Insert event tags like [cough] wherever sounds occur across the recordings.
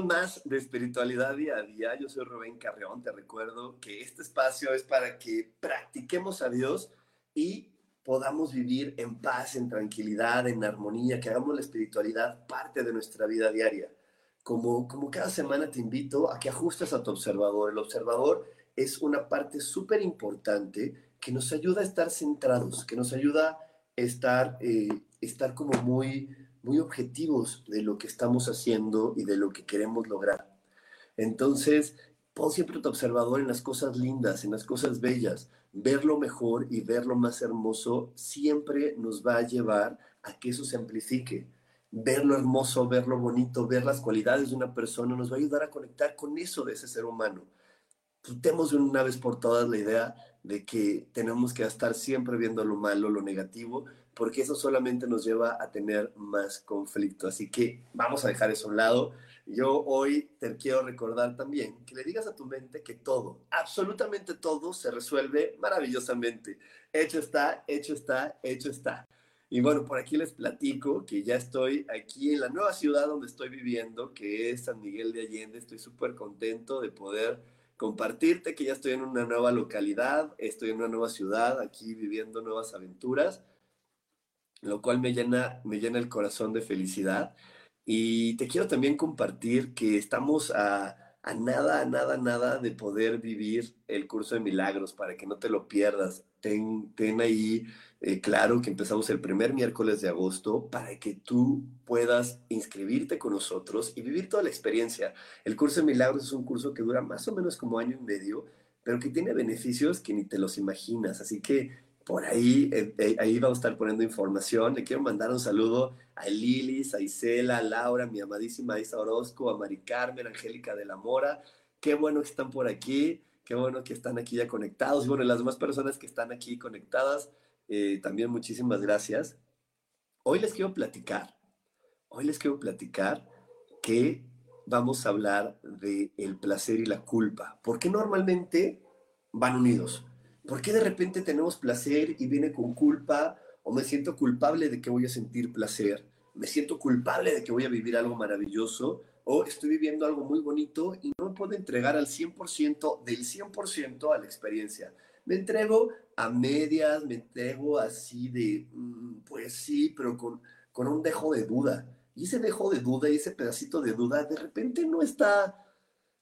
Más de Espiritualidad Día a Día. Yo soy Rubén Carreón. Te recuerdo que este espacio es para que practiquemos a Dios y podamos vivir en paz, en tranquilidad, en armonía, que hagamos la espiritualidad parte de nuestra vida diaria. Como, como cada semana te invito a que ajustes a tu observador. El observador es una parte súper importante que nos ayuda a estar centrados, que nos ayuda a estar, eh, estar como muy muy objetivos de lo que estamos haciendo y de lo que queremos lograr. Entonces, pon siempre tu observador en las cosas lindas, en las cosas bellas. Ver lo mejor y ver lo más hermoso siempre nos va a llevar a que eso se amplifique. Ver lo hermoso, ver lo bonito, ver las cualidades de una persona nos va a ayudar a conectar con eso de ese ser humano. Quitemos de una vez por todas la idea de que tenemos que estar siempre viendo lo malo, lo negativo, porque eso solamente nos lleva a tener más conflicto. Así que vamos a dejar eso a un lado. Yo hoy te quiero recordar también que le digas a tu mente que todo, absolutamente todo, se resuelve maravillosamente. Hecho está, hecho está, hecho está. Y bueno, por aquí les platico que ya estoy aquí en la nueva ciudad donde estoy viviendo, que es San Miguel de Allende. Estoy súper contento de poder compartirte que ya estoy en una nueva localidad, estoy en una nueva ciudad, aquí viviendo nuevas aventuras lo cual me llena, me llena el corazón de felicidad. Y te quiero también compartir que estamos a, nada, a nada, nada de poder vivir el curso de milagros para que no te lo pierdas. Ten, ten ahí eh, claro que empezamos el primer miércoles de agosto para que tú puedas inscribirte con nosotros y vivir toda la experiencia. El curso de milagros es un curso que dura más o menos como año y medio, pero que tiene beneficios que ni te los imaginas. Así que por ahí, eh, eh, ahí vamos a estar poniendo información. Le quiero mandar un saludo a Lilis, a Isela, a Laura, mi amadísima Isa Orozco, a Mari Carmen, Angélica de la Mora. Qué bueno que están por aquí, qué bueno que están aquí ya conectados. Y bueno, las demás personas que están aquí conectadas, eh, también muchísimas gracias. Hoy les quiero platicar, hoy les quiero platicar que vamos a hablar de el placer y la culpa, porque normalmente van unidos ¿Por qué de repente tenemos placer y viene con culpa? ¿O me siento culpable de que voy a sentir placer? ¿Me siento culpable de que voy a vivir algo maravilloso? ¿O estoy viviendo algo muy bonito y no puedo entregar al 100% del 100% a la experiencia? Me entrego a medias, me entrego así de, mm, pues sí, pero con, con un dejo de duda. Y ese dejo de duda y ese pedacito de duda de repente no está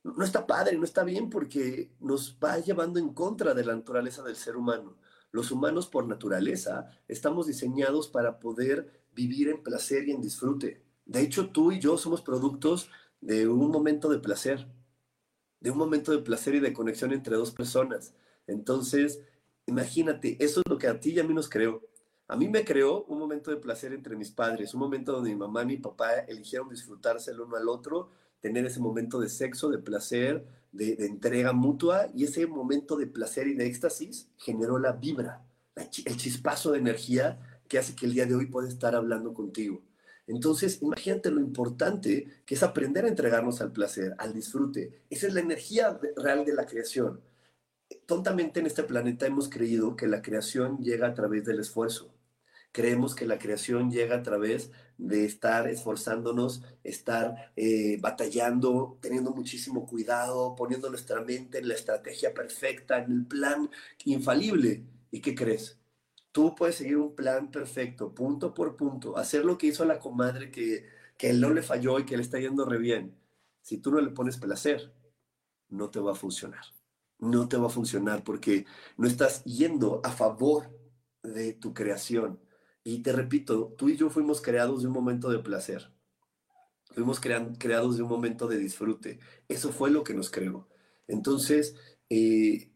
no está padre, no está bien porque nos va llevando en contra de la naturaleza del ser humano. Los humanos por naturaleza estamos diseñados para poder vivir en placer y en disfrute. De hecho, tú y yo somos productos de un momento de placer, de un momento de placer y de conexión entre dos personas. Entonces, imagínate, eso es lo que a ti y a mí nos creó. A mí me creó un momento de placer entre mis padres, un momento donde mi mamá y mi papá eligieron disfrutarse el uno al otro tener ese momento de sexo, de placer, de, entrega mutua, y ese momento de placer y de éxtasis generó la vibra, el chispazo de energía que hace que el día de hoy pueda estar hablando contigo. Entonces, imagínate lo importante que es aprender a entregarnos al placer, al disfrute. Esa es la energía real de la creación. Tontamente en este planeta hemos creído que la creación llega a través del esfuerzo. Creemos que la creación llega a través de estar esforzándonos, estar eh, batallando, teniendo muchísimo cuidado, poniendo nuestra mente en la estrategia perfecta, en el plan infalible. ¿Y qué crees? Tú puedes seguir un plan perfecto, punto por punto, hacer lo que hizo la comadre que, que él no le falló y que le está yendo re bien. Si tú no le pones placer, no te va a funcionar. No te va a funcionar porque no estás yendo a favor de tu creación. Y te repito, tú y yo fuimos creados de un momento de placer. Fuimos creados de un momento de disfrute. Eso fue lo que nos creó. Entonces, eh,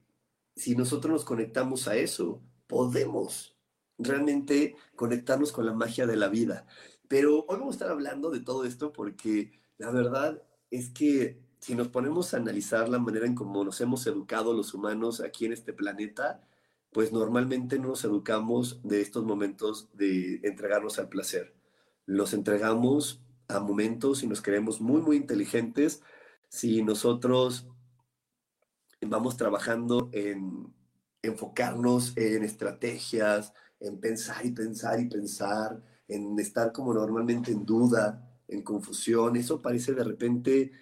si nosotros nos conectamos a eso, podemos realmente conectarnos con la magia de la vida. Pero hoy vamos a estar hablando de todo esto porque la verdad es que si nos ponemos a analizar la manera en cómo nos hemos educado los humanos aquí en este planeta, pues normalmente no nos educamos de estos momentos de entregarnos al placer. Los entregamos a momentos y nos creemos muy, muy inteligentes si nosotros vamos trabajando en enfocarnos en estrategias, en pensar y pensar y pensar, en estar como normalmente en duda, en confusión. Eso parece de repente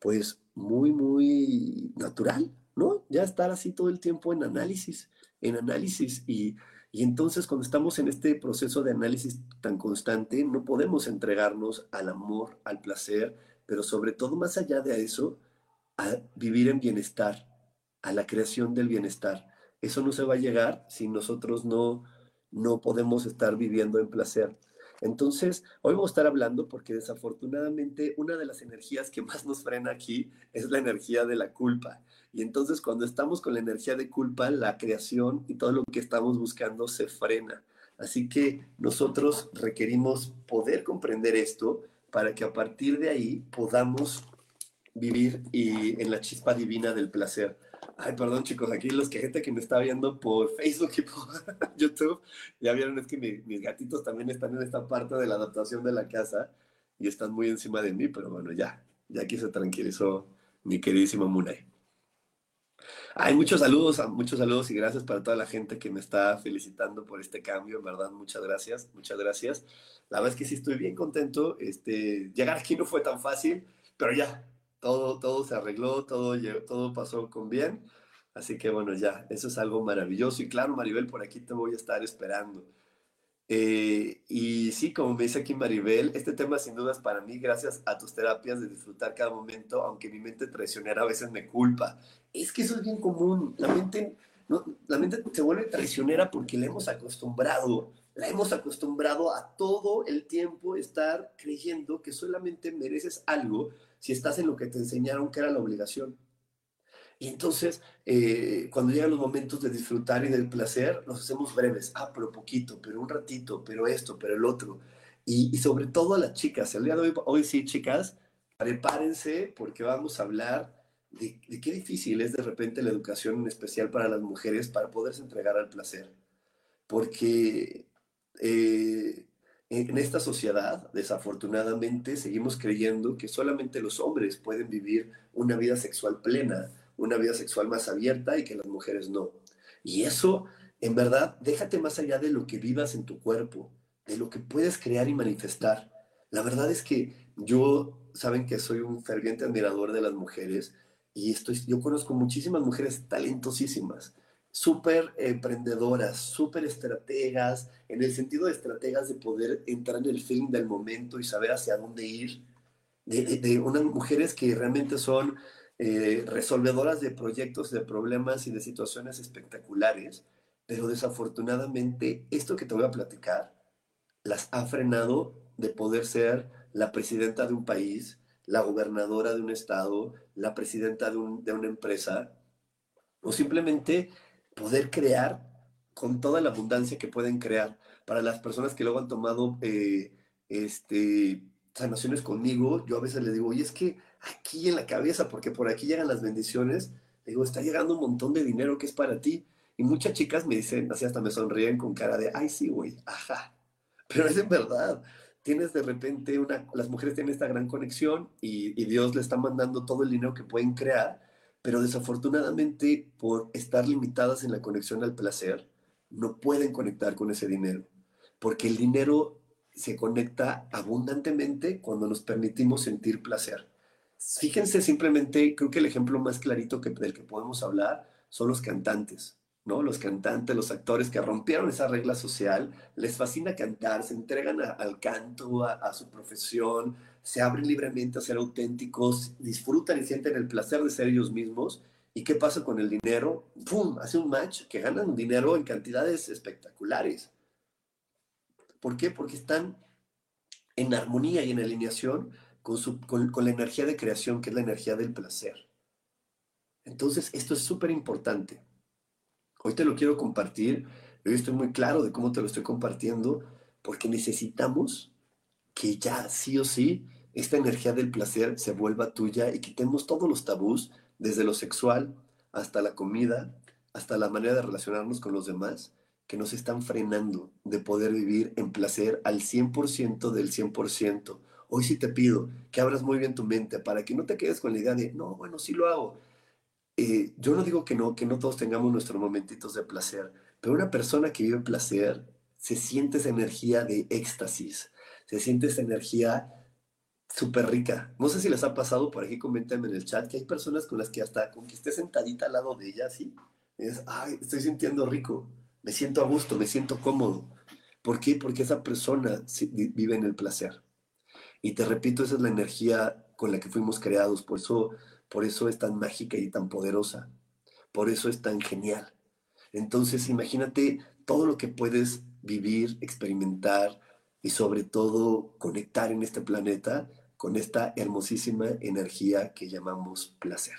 pues muy, muy natural, ¿no? Ya estar así todo el tiempo en análisis, en análisis. Y, y entonces cuando estamos en este proceso de análisis tan constante, no podemos entregarnos al amor, al placer, pero sobre todo más allá de eso, a vivir en bienestar, a la creación del bienestar. Eso no se va a llegar si nosotros no, no podemos estar viviendo en placer. Entonces, hoy vamos a estar hablando porque desafortunadamente una de las energías que más nos frena aquí es la energía de la culpa. Y entonces cuando estamos con la energía de culpa, la creación y todo lo que estamos buscando se frena. Así que nosotros requerimos poder comprender esto para que a partir de ahí podamos vivir y en la chispa divina del placer. Ay, perdón chicos, aquí los que gente que me está viendo por Facebook y por [laughs] YouTube, ya vieron es que mis gatitos también están en esta parte de la adaptación de la casa y están muy encima de mí, pero bueno, ya, ya aquí se tranquilizó mi queridísimo Munay. Hay muchos saludos, muchos saludos y gracias para toda la gente que me está felicitando por este cambio, en verdad, muchas gracias, muchas gracias. La verdad es que sí estoy bien contento, este, llegar aquí no fue tan fácil, pero ya, todo, todo se arregló, todo, todo pasó con bien. Así que bueno, ya, eso es algo maravilloso. Y claro, Maribel, por aquí te voy a estar esperando. Eh, y sí, como me dice aquí Maribel, este tema sin dudas para mí, gracias a tus terapias de disfrutar cada momento, aunque mi mente traicionera a veces me culpa. Es que eso es bien común. La mente, no, la mente se vuelve traicionera porque la hemos acostumbrado, la hemos acostumbrado a todo el tiempo estar creyendo que solamente mereces algo si estás en lo que te enseñaron que era la obligación. Y entonces, eh, cuando llegan los momentos de disfrutar y del placer, los hacemos breves. Ah, pero poquito, pero un ratito, pero esto, pero el otro. Y, sobre todo a las chicas. El día de hoy, sí, chicas, prepárense porque vamos a hablar de, de, qué difícil es de repente la educación, en especial para las mujeres, para poderse entregar al placer. Porque eh, en esta sociedad, desafortunadamente, seguimos creyendo que solamente los hombres pueden vivir una vida sexual plena, una vida sexual más abierta y que las mujeres no. Y eso, en verdad, déjate más allá de lo que vivas en tu cuerpo, de lo que puedes crear y manifestar. La verdad es que yo, saben que soy un ferviente admirador de las mujeres y estoy, yo conozco muchísimas mujeres talentosísimas súper emprendedoras, súper estrategas, en el sentido de estrategas de poder entrar en el film del momento y saber hacia dónde ir, de, unas mujeres que realmente son eh, resolvedoras de proyectos, de problemas y de situaciones espectaculares, pero desafortunadamente esto que te voy a platicar las ha frenado de poder ser la presidenta de un país, la gobernadora de un estado, la presidenta de, de una empresa, o simplemente poder crear con toda la abundancia que pueden crear. Para las personas que luego han tomado eh, este, sanaciones conmigo, yo a veces les digo, oye, es que aquí en la cabeza, porque por aquí llegan las bendiciones, digo, está llegando un montón de dinero que es para ti. Y muchas chicas me dicen, así hasta me sonríen con cara de, ay, sí, güey, ajá. Pero es en verdad. Tienes de repente una, las mujeres tienen esta gran conexión y, y Dios le está mandando todo el dinero que pueden crear pero desafortunadamente por estar limitadas en la conexión al placer, no pueden conectar con ese dinero, porque el dinero se conecta abundantemente cuando nos permitimos sentir placer. Fíjense simplemente, creo que el ejemplo más clarito que, del que podemos hablar son los cantantes. ¿no? Los cantantes, los actores que rompieron esa regla social, les fascina cantar, se entregan al canto, a, su profesión, se abren libremente a ser auténticos, disfrutan y sienten el placer de ser ellos mismos ¿Y qué pasa con el dinero? ¡Pum! Hace un match que ganan dinero en cantidades espectaculares. ¿Por qué? Porque están en armonía y en alineación con, su, con, la energía de creación, que es la energía del placer. Entonces, esto es súper importante. Hoy te lo quiero compartir. Hoy estoy muy claro de cómo te lo estoy compartiendo, porque necesitamos que ya sí o sí esta energía del placer se vuelva tuya y quitemos todos los tabús, desde lo sexual hasta la comida, hasta la manera de relacionarnos con los demás, que nos están frenando de poder vivir en placer al 100% del 100%. Hoy sí te pido que abras muy bien tu mente para que no te quedes con la idea de, no, bueno, sí lo hago. Eh, yo no digo que no, que no todos tengamos nuestros momentitos de placer, pero una persona que vive placer se siente esa energía de éxtasis, se siente esa energía súper rica. No sé si les ha pasado, por aquí coméntame en el chat, que hay personas con las que hasta con que esté sentadita al lado de ella, así, es, ay, estoy sintiendo rico, me siento a gusto, me siento cómodo. ¿Por qué? Porque esa persona vive en el placer. Y te repito, esa es la energía con la que fuimos creados, por eso, por eso es tan mágica y tan poderosa, por eso es tan genial. Entonces, imagínate todo lo que puedes vivir, experimentar y sobre todo conectar en este planeta con esta hermosísima energía que llamamos placer.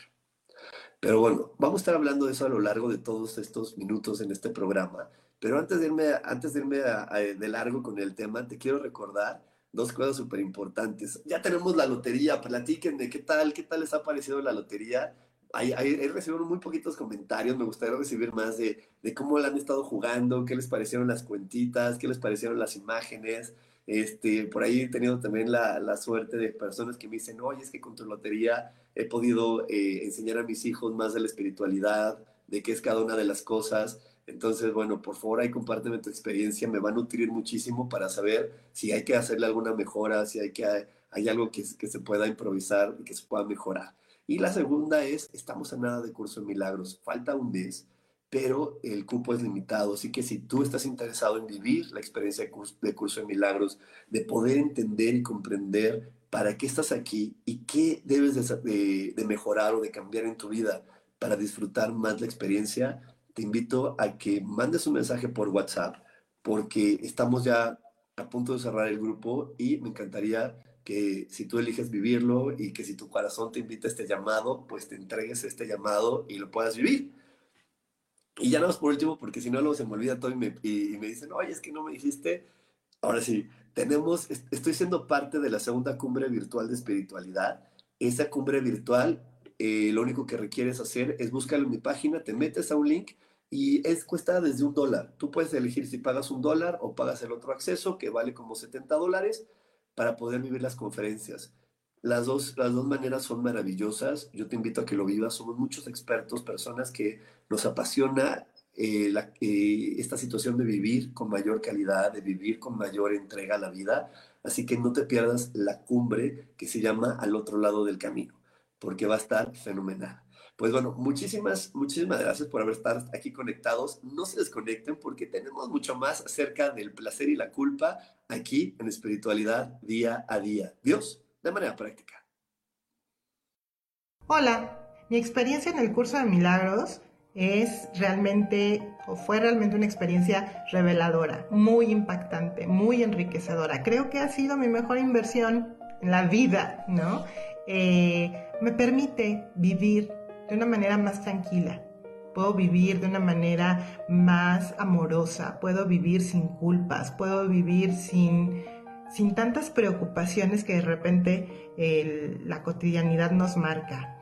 Pero bueno, vamos a estar hablando de eso a lo largo de todos estos minutos en este programa. Pero antes de irme, antes de, irme de largo con el tema, te quiero recordar dos cosas súper importantes. Ya tenemos la lotería, platíquenme, ¿qué tal? ¿Qué tal les ha parecido la lotería? He recibido muy poquitos comentarios, me gustaría recibir más de, de, cómo la han estado jugando, qué les parecieron las cuentitas, qué les parecieron las imágenes. Este, por ahí he tenido también la, la, suerte de personas que me dicen, oye, es que con tu lotería he podido eh, enseñar a mis hijos más de la espiritualidad, de qué es cada una de las cosas. Entonces, bueno, por favor, ahí compárteme tu experiencia, me va a nutrir muchísimo para saber si hay que hacerle alguna mejora, si hay, que, hay algo que, que se pueda improvisar y que se pueda mejorar. Y la segunda es, estamos a nada de curso de milagros, falta un mes pero el cupo es limitado. Así que si tú estás interesado en vivir la experiencia de curso, de, milagros, de poder entender y comprender para qué estás aquí y qué debes de, de, mejorar o de cambiar en tu vida para disfrutar más la experiencia, te invito a que mandes un mensaje por WhatsApp, porque estamos ya a punto de cerrar el grupo y me encantaría que si tú eliges vivirlo y que si tu corazón te invita a este llamado, pues te entregues este llamado y lo puedas vivir. Y ya no es por último, porque si no, luego se me olvida todo y me, y, me dicen, oye, es que no me dijiste. Ahora sí, tenemos, estoy siendo parte de la segunda cumbre virtual de espiritualidad. Esa cumbre virtual, eh, lo único que requieres hacer es buscarlo en mi página, te metes a un link y es cuesta desde un dólar. Tú puedes elegir si pagas un dólar o pagas el otro acceso, que vale como 70 dólares, para poder vivir las conferencias. Las dos, las dos maneras son maravillosas. Yo te invito a que lo vivas. Somos muchos expertos, personas que nos apasiona eh, eh, esta situación de vivir con mayor calidad, de vivir con mayor entrega a la vida. Así que no te pierdas la cumbre que se llama Al otro lado del camino, porque va a estar fenomenal. Pues bueno, muchísimas, muchísimas gracias por haber estado aquí conectados. No se desconecten porque tenemos mucho más acerca del placer y la culpa aquí en espiritualidad día a día. Dios de manera práctica. Hola, mi experiencia en el curso de milagros es realmente o fue realmente una experiencia reveladora, muy impactante, muy enriquecedora. Creo que ha sido mi mejor inversión en la vida, ¿no? Eh, me permite vivir de una manera más tranquila. Puedo vivir de una manera más amorosa, puedo vivir sin culpas, puedo vivir sin sin tantas preocupaciones que de repente la cotidianidad nos marca.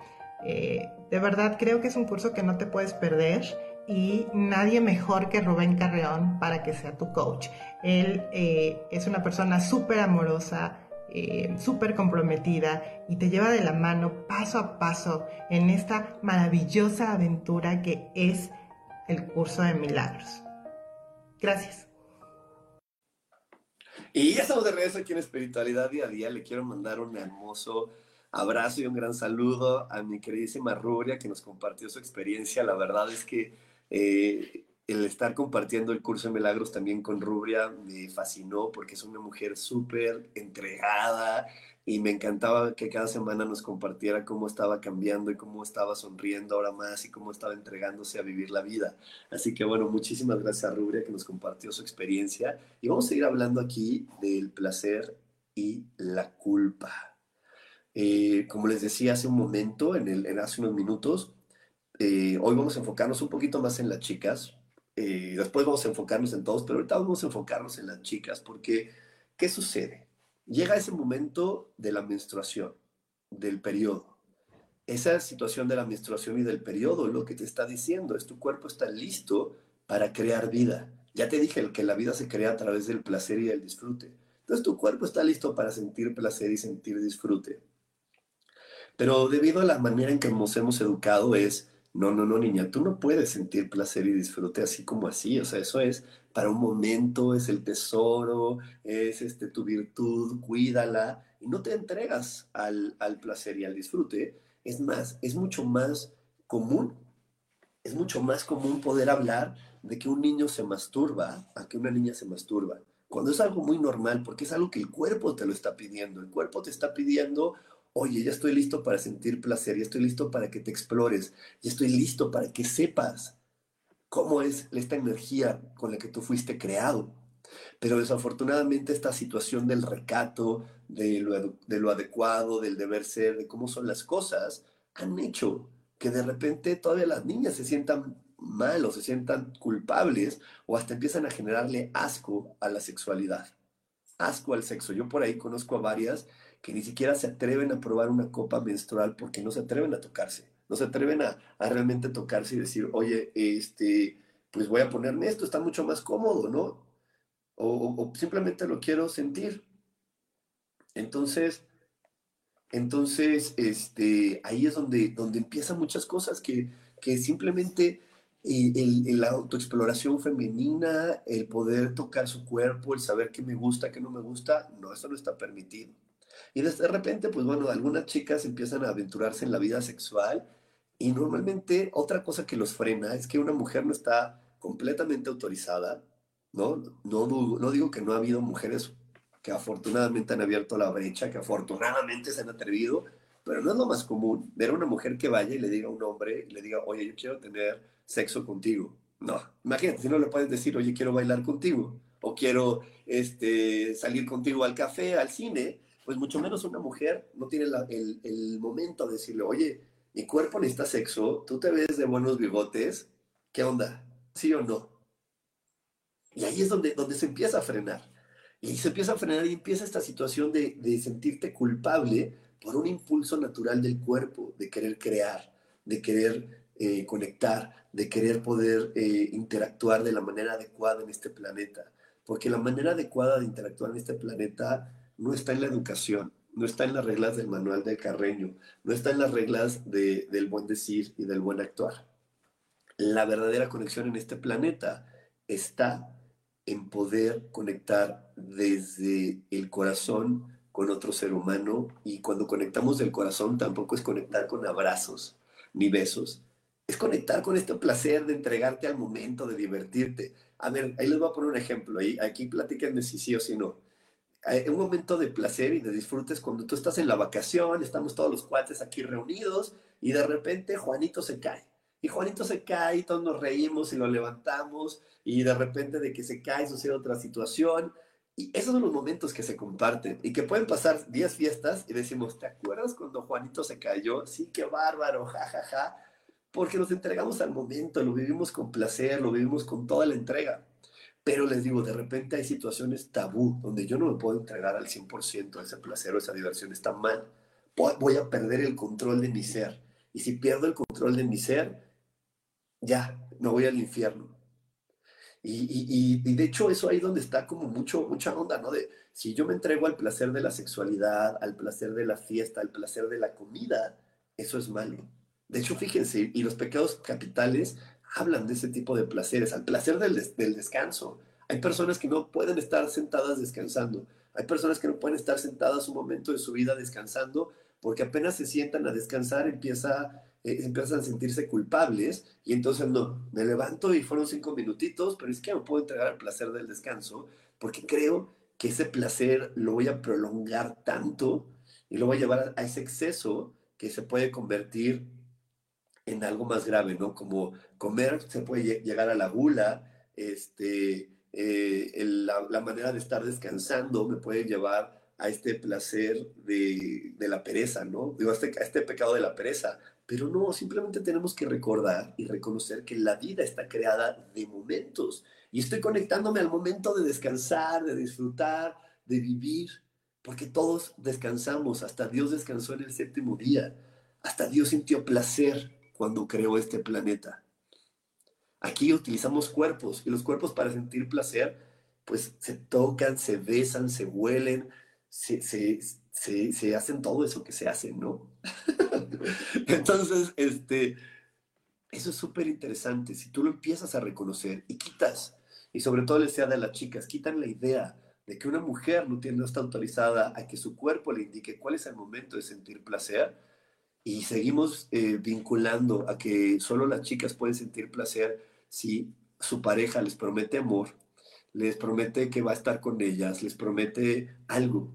Eh, de verdad creo que es un curso que no te puedes perder y nadie mejor que Rubén Carreón para que sea tu coach. Él eh, es una persona súper amorosa, eh, súper comprometida y te lleva de la mano paso a paso en esta maravillosa aventura que es el curso de milagros. Gracias. Y ya estamos de regreso aquí en Espiritualidad Día a Día. Le quiero mandar un hermoso abrazo y un gran saludo a mi queridísima Ruria que nos compartió su experiencia. La verdad es que eh, el estar compartiendo el curso de milagros también con Rubria me fascinó porque es una mujer súper entregada y me encantaba que cada semana nos compartiera cómo estaba cambiando y cómo estaba sonriendo ahora más y cómo estaba entregándose a vivir la vida. Así que bueno, muchísimas gracias a Rubria que nos compartió su experiencia y vamos a seguir hablando aquí del placer y la culpa. Eh, como les decía hace un momento, en, el, en hace unos minutos, eh, hoy vamos a enfocarnos un poquito más en las chicas, eh, después vamos a enfocarnos en todos, pero ahorita vamos a enfocarnos en las chicas, porque ¿qué sucede? Llega ese momento de la menstruación, del periodo. Esa situación de la menstruación y del periodo lo que te está diciendo es tu cuerpo está listo para crear vida. Ya te dije que la vida se crea a través del placer y del disfrute. Entonces tu cuerpo está listo para sentir placer y sentir disfrute. Pero debido a la manera en que nos hemos educado es, no, no, no, niña, tú no puedes sentir placer y disfrute así como así. O sea, eso es para un momento, es el tesoro, es este, tu virtud, cuídala y no te entregas al, al placer y al disfrute. Es más, es mucho más común, es mucho más común poder hablar de que un niño se masturba a que una niña se masturba. Cuando es algo muy normal, porque es algo que el cuerpo te lo está pidiendo. El cuerpo te está pidiendo oye, ya estoy listo para sentir placer, ya estoy listo para que te explores, ya estoy listo para que sepas cómo es esta energía con la que tú fuiste creado. Pero desafortunadamente esta situación del recato, de lo, de lo adecuado, del deber ser, de cómo son las cosas, han hecho que de repente todavía las niñas se sientan mal o se sientan culpables o hasta empiezan a generarle asco a la sexualidad, asco al sexo. Yo por ahí conozco a varias que ni siquiera se atreven a probar una copa menstrual porque no se atreven a tocarse, no se atreven a, realmente tocarse y decir, oye, este, pues voy a ponerme esto, está mucho más cómodo, ¿no? O, simplemente lo quiero sentir. Entonces, entonces, este, ahí es donde, donde empiezan muchas cosas que, que simplemente el, la autoexploración femenina, el poder tocar su cuerpo, el saber qué me gusta, qué no me gusta, no, eso no está permitido. Y de repente, pues bueno, algunas chicas empiezan a aventurarse en la vida sexual y normalmente otra cosa que los frena es que una mujer no está completamente autorizada, ¿no? No, no digo que no ha habido mujeres que afortunadamente han abierto la brecha, que afortunadamente se han atrevido, pero no es lo más común ver a una mujer que vaya y le diga a un hombre, le diga, oye, yo quiero tener sexo contigo. No, imagínate, si no le puedes decir, oye, quiero bailar contigo, o quiero este, salir contigo al café, al cine, pues mucho menos una mujer no tiene el, momento de decirle, oye, mi cuerpo necesita sexo, tú te ves de buenos bigotes, ¿qué onda? ¿Sí o no? Y ahí es donde, donde se empieza a frenar. Y se empieza a frenar y empieza esta situación de, sentirte culpable por un impulso natural del cuerpo, de querer crear, de querer eh, conectar, de querer poder eh, interactuar de la manera adecuada en este planeta. Porque la manera adecuada de interactuar en este planeta no está en la educación, no está en las reglas del manual del carreño, no está en las reglas del buen decir y del buen actuar. La verdadera conexión en este planeta está en poder conectar desde el corazón con otro ser humano y cuando conectamos del corazón tampoco es conectar con abrazos ni besos, es conectar con este placer de entregarte al momento, de divertirte. A ver, ahí les voy a poner un ejemplo, ahí, aquí platíquenme si sí o si no un momento de placer y de disfrute es cuando tú estás en la vacación, estamos todos los cuates aquí reunidos y de repente Juanito se cae. Y Juanito se cae y todos nos reímos y lo levantamos y de repente de que se cae sucede otra situación. Y esos son los momentos que se comparten y que pueden pasar 10 fiestas y decimos, ¿te acuerdas cuando Juanito se cayó? Sí, qué bárbaro, jajaja. Ja, ja. Porque nos entregamos al momento, lo vivimos con placer, lo vivimos con toda la entrega. Pero les digo, de repente hay situaciones tabú donde yo no me puedo entregar al 100% a ese placer o esa diversión. Está mal. Voy a perder el control de mi ser. Y si pierdo el control de mi ser, ya, no voy al infierno. Y, y, de hecho eso ahí donde está como mucho, mucha onda, ¿no? De si yo me entrego al placer de la sexualidad, al placer de la fiesta, al placer de la comida, eso es malo. De hecho, fíjense, y los pecados capitales hablan de ese tipo de placeres, al placer del, descanso. Hay personas que no pueden estar sentadas descansando. Hay personas que no pueden estar sentadas un momento de su vida descansando porque apenas se sientan a descansar empieza eh, empiezan a sentirse culpables y entonces no, me levanto y fueron cinco minutitos, pero es que no puedo entregar el placer del descanso porque creo que ese placer lo voy a prolongar tanto y lo voy a llevar a ese exceso que se puede convertir en algo más grave, ¿no? Como comer se puede llegar a la gula, este, eh, la, manera de estar descansando me puede llevar a este placer de, la pereza, ¿no? Digo, este, a este pecado de la pereza. Pero no, simplemente tenemos que recordar y reconocer que la vida está creada de momentos. Y estoy conectándome al momento de descansar, de disfrutar, de vivir, porque todos descansamos. Hasta Dios descansó en el séptimo día. Hasta Dios sintió placer cuando creó este planeta. Aquí utilizamos cuerpos y los cuerpos para sentir placer, pues se tocan, se besan, se huelen, se, se, hacen todo eso que se hace, ¿no? [laughs] Entonces, este, eso es súper interesante. Si tú lo empiezas a reconocer y quitas, y sobre todo les sea de las chicas, quitan la idea de que una mujer no, tiene, no está autorizada a que su cuerpo le indique cuál es el momento de sentir placer, y seguimos eh, vinculando a que solo las chicas pueden sentir placer si su pareja les promete amor, les promete que va a estar con ellas, les promete algo,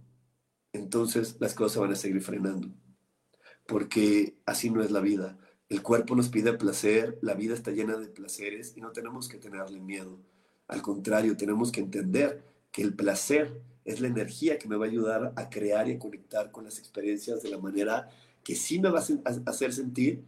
entonces las cosas van a seguir frenando. Porque así no es la vida. El cuerpo nos pide placer, la vida está llena de placeres y no tenemos que tenerle miedo. Al contrario, tenemos que entender que el placer es la energía que me va a ayudar a crear y a conectar con las experiencias de la manera que sí me va a hacer sentir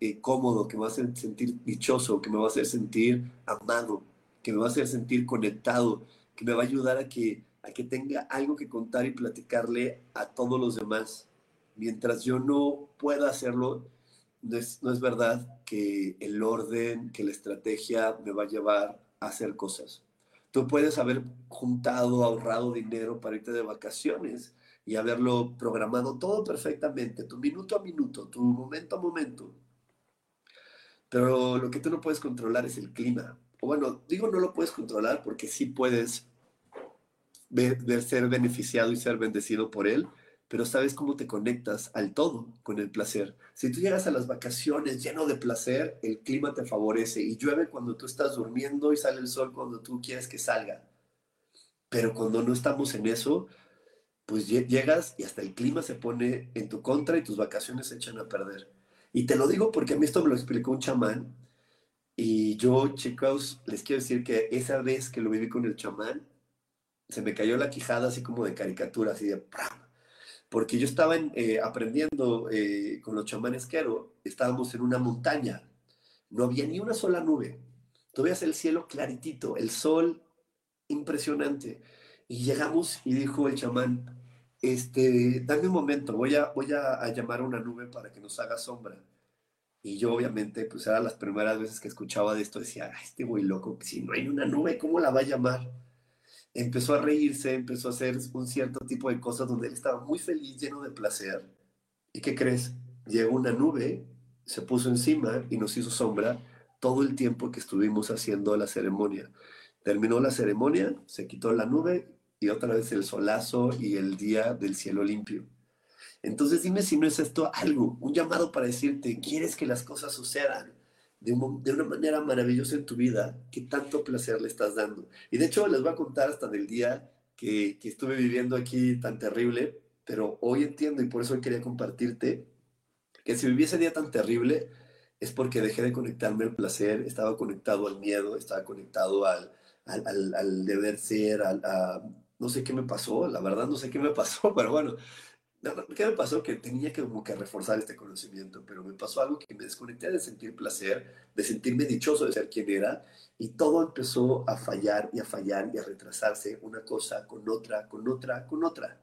eh, cómodo, que me va a hacer sentir dichoso, que me va a hacer sentir amado, que me va a hacer sentir conectado, que me va a ayudar a que, a que tenga algo que contar y platicarle a todos los demás. Mientras yo no pueda hacerlo, no es, no es verdad que el orden, que la estrategia me va a llevar a hacer cosas. Tú puedes haber juntado, ahorrado dinero para irte de vacaciones, y haberlo programado todo perfectamente, tu minuto a minuto, tu momento a momento. Pero lo que tú no puedes controlar es el clima. O bueno, digo no lo puedes controlar porque sí puedes ser beneficiado y ser bendecido por él, pero sabes cómo te conectas al todo con el placer. Si tú llegas a las vacaciones lleno de placer, el clima te favorece y llueve cuando tú estás durmiendo y sale el sol cuando tú quieres que salga. Pero cuando no estamos en eso, pues llegas y hasta el clima se pone en tu contra y tus vacaciones se echan a perder. Y te lo digo porque a mí esto me lo explicó un chamán y yo, chicos, les quiero decir que esa vez que lo viví con el chamán, se me cayó la quijada así como de caricatura, así de ¡pram! Porque yo estaba eh, aprendiendo eh, con los chamanes Quero, estábamos en una montaña, no había ni una sola nube. Tú veías el cielo claritito, el sol impresionante. Y llegamos y dijo el chamán, este, dame un momento, voy a, voy a, llamar a una nube para que nos haga sombra. Y yo obviamente, pues eran las primeras veces que escuchaba de esto, decía, este güey loco, si no hay una nube, ¿cómo la va a llamar? Empezó a reírse, empezó a hacer un cierto tipo de cosas donde él estaba muy feliz, lleno de placer. ¿Y qué crees? Llegó una nube, se puso encima y nos hizo sombra todo el tiempo que estuvimos haciendo la ceremonia. Terminó la ceremonia, se quitó la nube y otra vez el solazo y el día del cielo limpio. Entonces dime si no es esto algo, un llamado para decirte, quieres que las cosas sucedan de, una manera maravillosa en tu vida, que tanto placer le estás dando. Y de hecho les voy a contar hasta del día que, que estuve viviendo aquí tan terrible, pero hoy entiendo y por eso hoy quería compartirte que si viví ese día tan terrible es porque dejé de conectarme al placer, estaba conectado al miedo, estaba conectado al, al, al, deber ser, al, a, no sé qué me pasó, la verdad no sé qué me pasó, [laughs] pero bueno, ¿qué me pasó? Que tenía que como que reforzar este conocimiento, pero me pasó algo que me desconecté de sentir placer, de sentirme dichoso de ser quien era, y todo empezó a fallar y a fallar y a retrasarse una cosa con otra, con otra, con otra.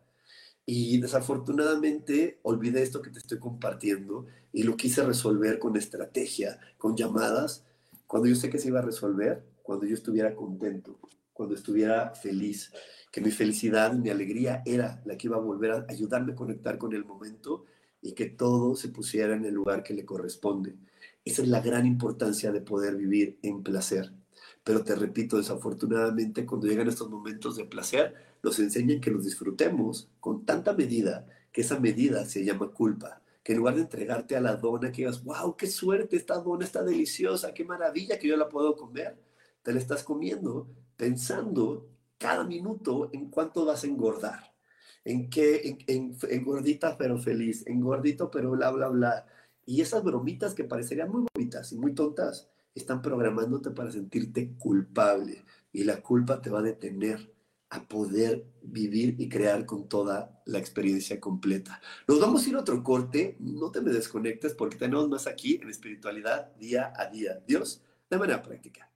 Y desafortunadamente olvidé esto que te estoy compartiendo y lo quise resolver con estrategia, con llamadas, cuando yo sé que se iba a resolver, cuando yo estuviera contento, cuando estuviera feliz, que mi felicidad, mi alegría era la que iba a volver a ayudarme a conectar con el momento y que todo se pusiera en el lugar que le corresponde. Esa es la gran importancia de poder vivir en placer. Pero te repito, desafortunadamente cuando llegan estos momentos de placer, nos enseñan que los disfrutemos con tanta medida que esa medida se llama culpa, que en lugar de entregarte a la dona, que digas, wow, qué suerte, esta dona está deliciosa, qué maravilla que yo la puedo comer, te la estás comiendo pensando cada minuto en cuánto vas a engordar, en qué, en, gordita pero feliz, en gordito pero bla, bla, bla. Y esas bromitas que parecerían muy bonitas y muy tontas, están programándote para sentirte culpable. Y la culpa te va a detener a poder vivir y crear con toda la experiencia completa. Nos vamos a ir a otro corte, no te me desconectes porque tenemos más aquí en espiritualidad día a día. Dios, de manera práctica.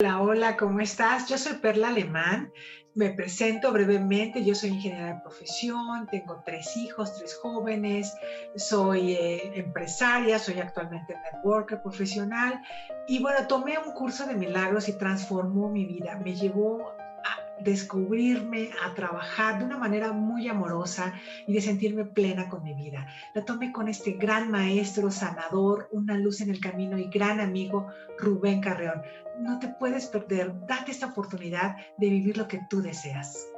Hola, hola, ¿cómo estás? Yo soy Perla Alemán. Me presento brevemente. Yo soy ingeniera de profesión, tengo tres hijos, tres jóvenes, soy eh, empresaria, soy actualmente networker profesional y bueno, tomé un curso de milagros y transformó mi vida. Me llevó descubrirme, a trabajar de una manera muy amorosa y de sentirme plena con mi vida. La tomé con este gran maestro, sanador, una luz en el camino y gran amigo, Rubén Carreón. No te puedes perder, date esta oportunidad de vivir lo que tú deseas.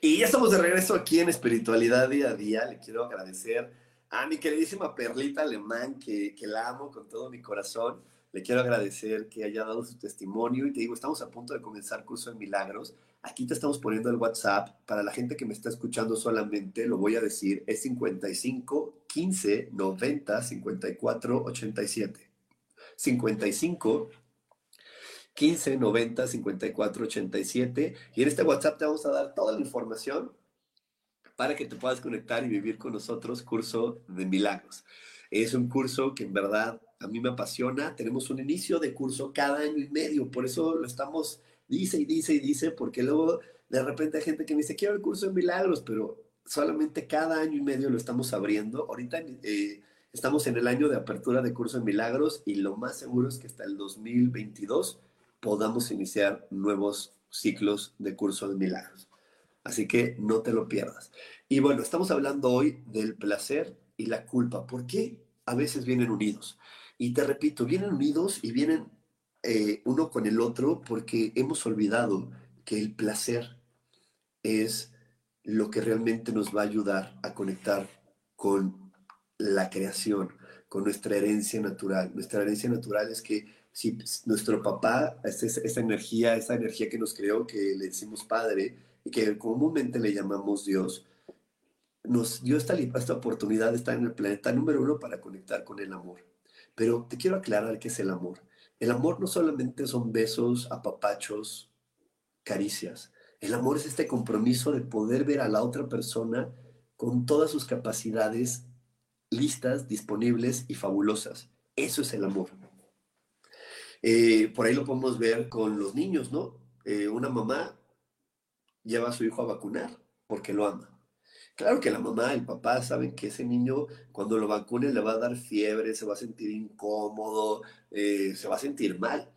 Y ya estamos de regreso aquí en Espiritualidad Día a Día. Le quiero agradecer a mi queridísima Perlita Alemán, que, que la amo con todo mi corazón quiero agradecer que haya dado su testimonio y te digo, estamos a punto de comenzar curso de milagros. Aquí te estamos poniendo el WhatsApp. Para la gente que me está escuchando solamente, lo voy a decir, es 55 15 90 54 87. 55 15 90 54 87. Y en este WhatsApp te vamos a dar toda la información para que te puedas conectar y vivir con nosotros curso de milagros. Es un curso que en verdad a mí me apasiona. Tenemos un inicio de curso cada año y medio, por eso lo estamos, dice y dice y dice, porque luego de repente hay gente que me dice, quiero el curso de milagros, pero solamente cada año y medio lo estamos abriendo. Ahorita eh, estamos en el año de apertura de curso de milagros y lo más seguro es que hasta el 2022 podamos iniciar nuevos ciclos de curso de milagros. Así que no te lo pierdas. Y bueno, estamos hablando hoy del placer y la culpa. ¿Por qué a veces vienen unidos? Y te repito, vienen unidos y vienen eh, uno con el otro porque hemos olvidado que el placer es lo que realmente nos va a ayudar a conectar con la creación, con nuestra herencia natural. Nuestra herencia natural es que si nuestro papá, esa, esa energía, esa energía que nos creó, que le decimos padre y que comúnmente le llamamos Dios, nos dio esta, esta oportunidad de estar en el planeta número uno para conectar con el amor. Pero te quiero aclarar qué es el amor. El amor no solamente son besos, apapachos, caricias. El amor es este compromiso de poder ver a la otra persona con todas sus capacidades listas, disponibles y fabulosas. Eso es el amor. Eh, por ahí lo podemos ver con los niños, ¿no? Eh, una mamá lleva a su hijo a vacunar porque lo ama. Claro que la mamá, el papá saben que ese niño cuando lo vacunen le va a dar fiebre, se va a sentir incómodo, eh, se va a sentir mal.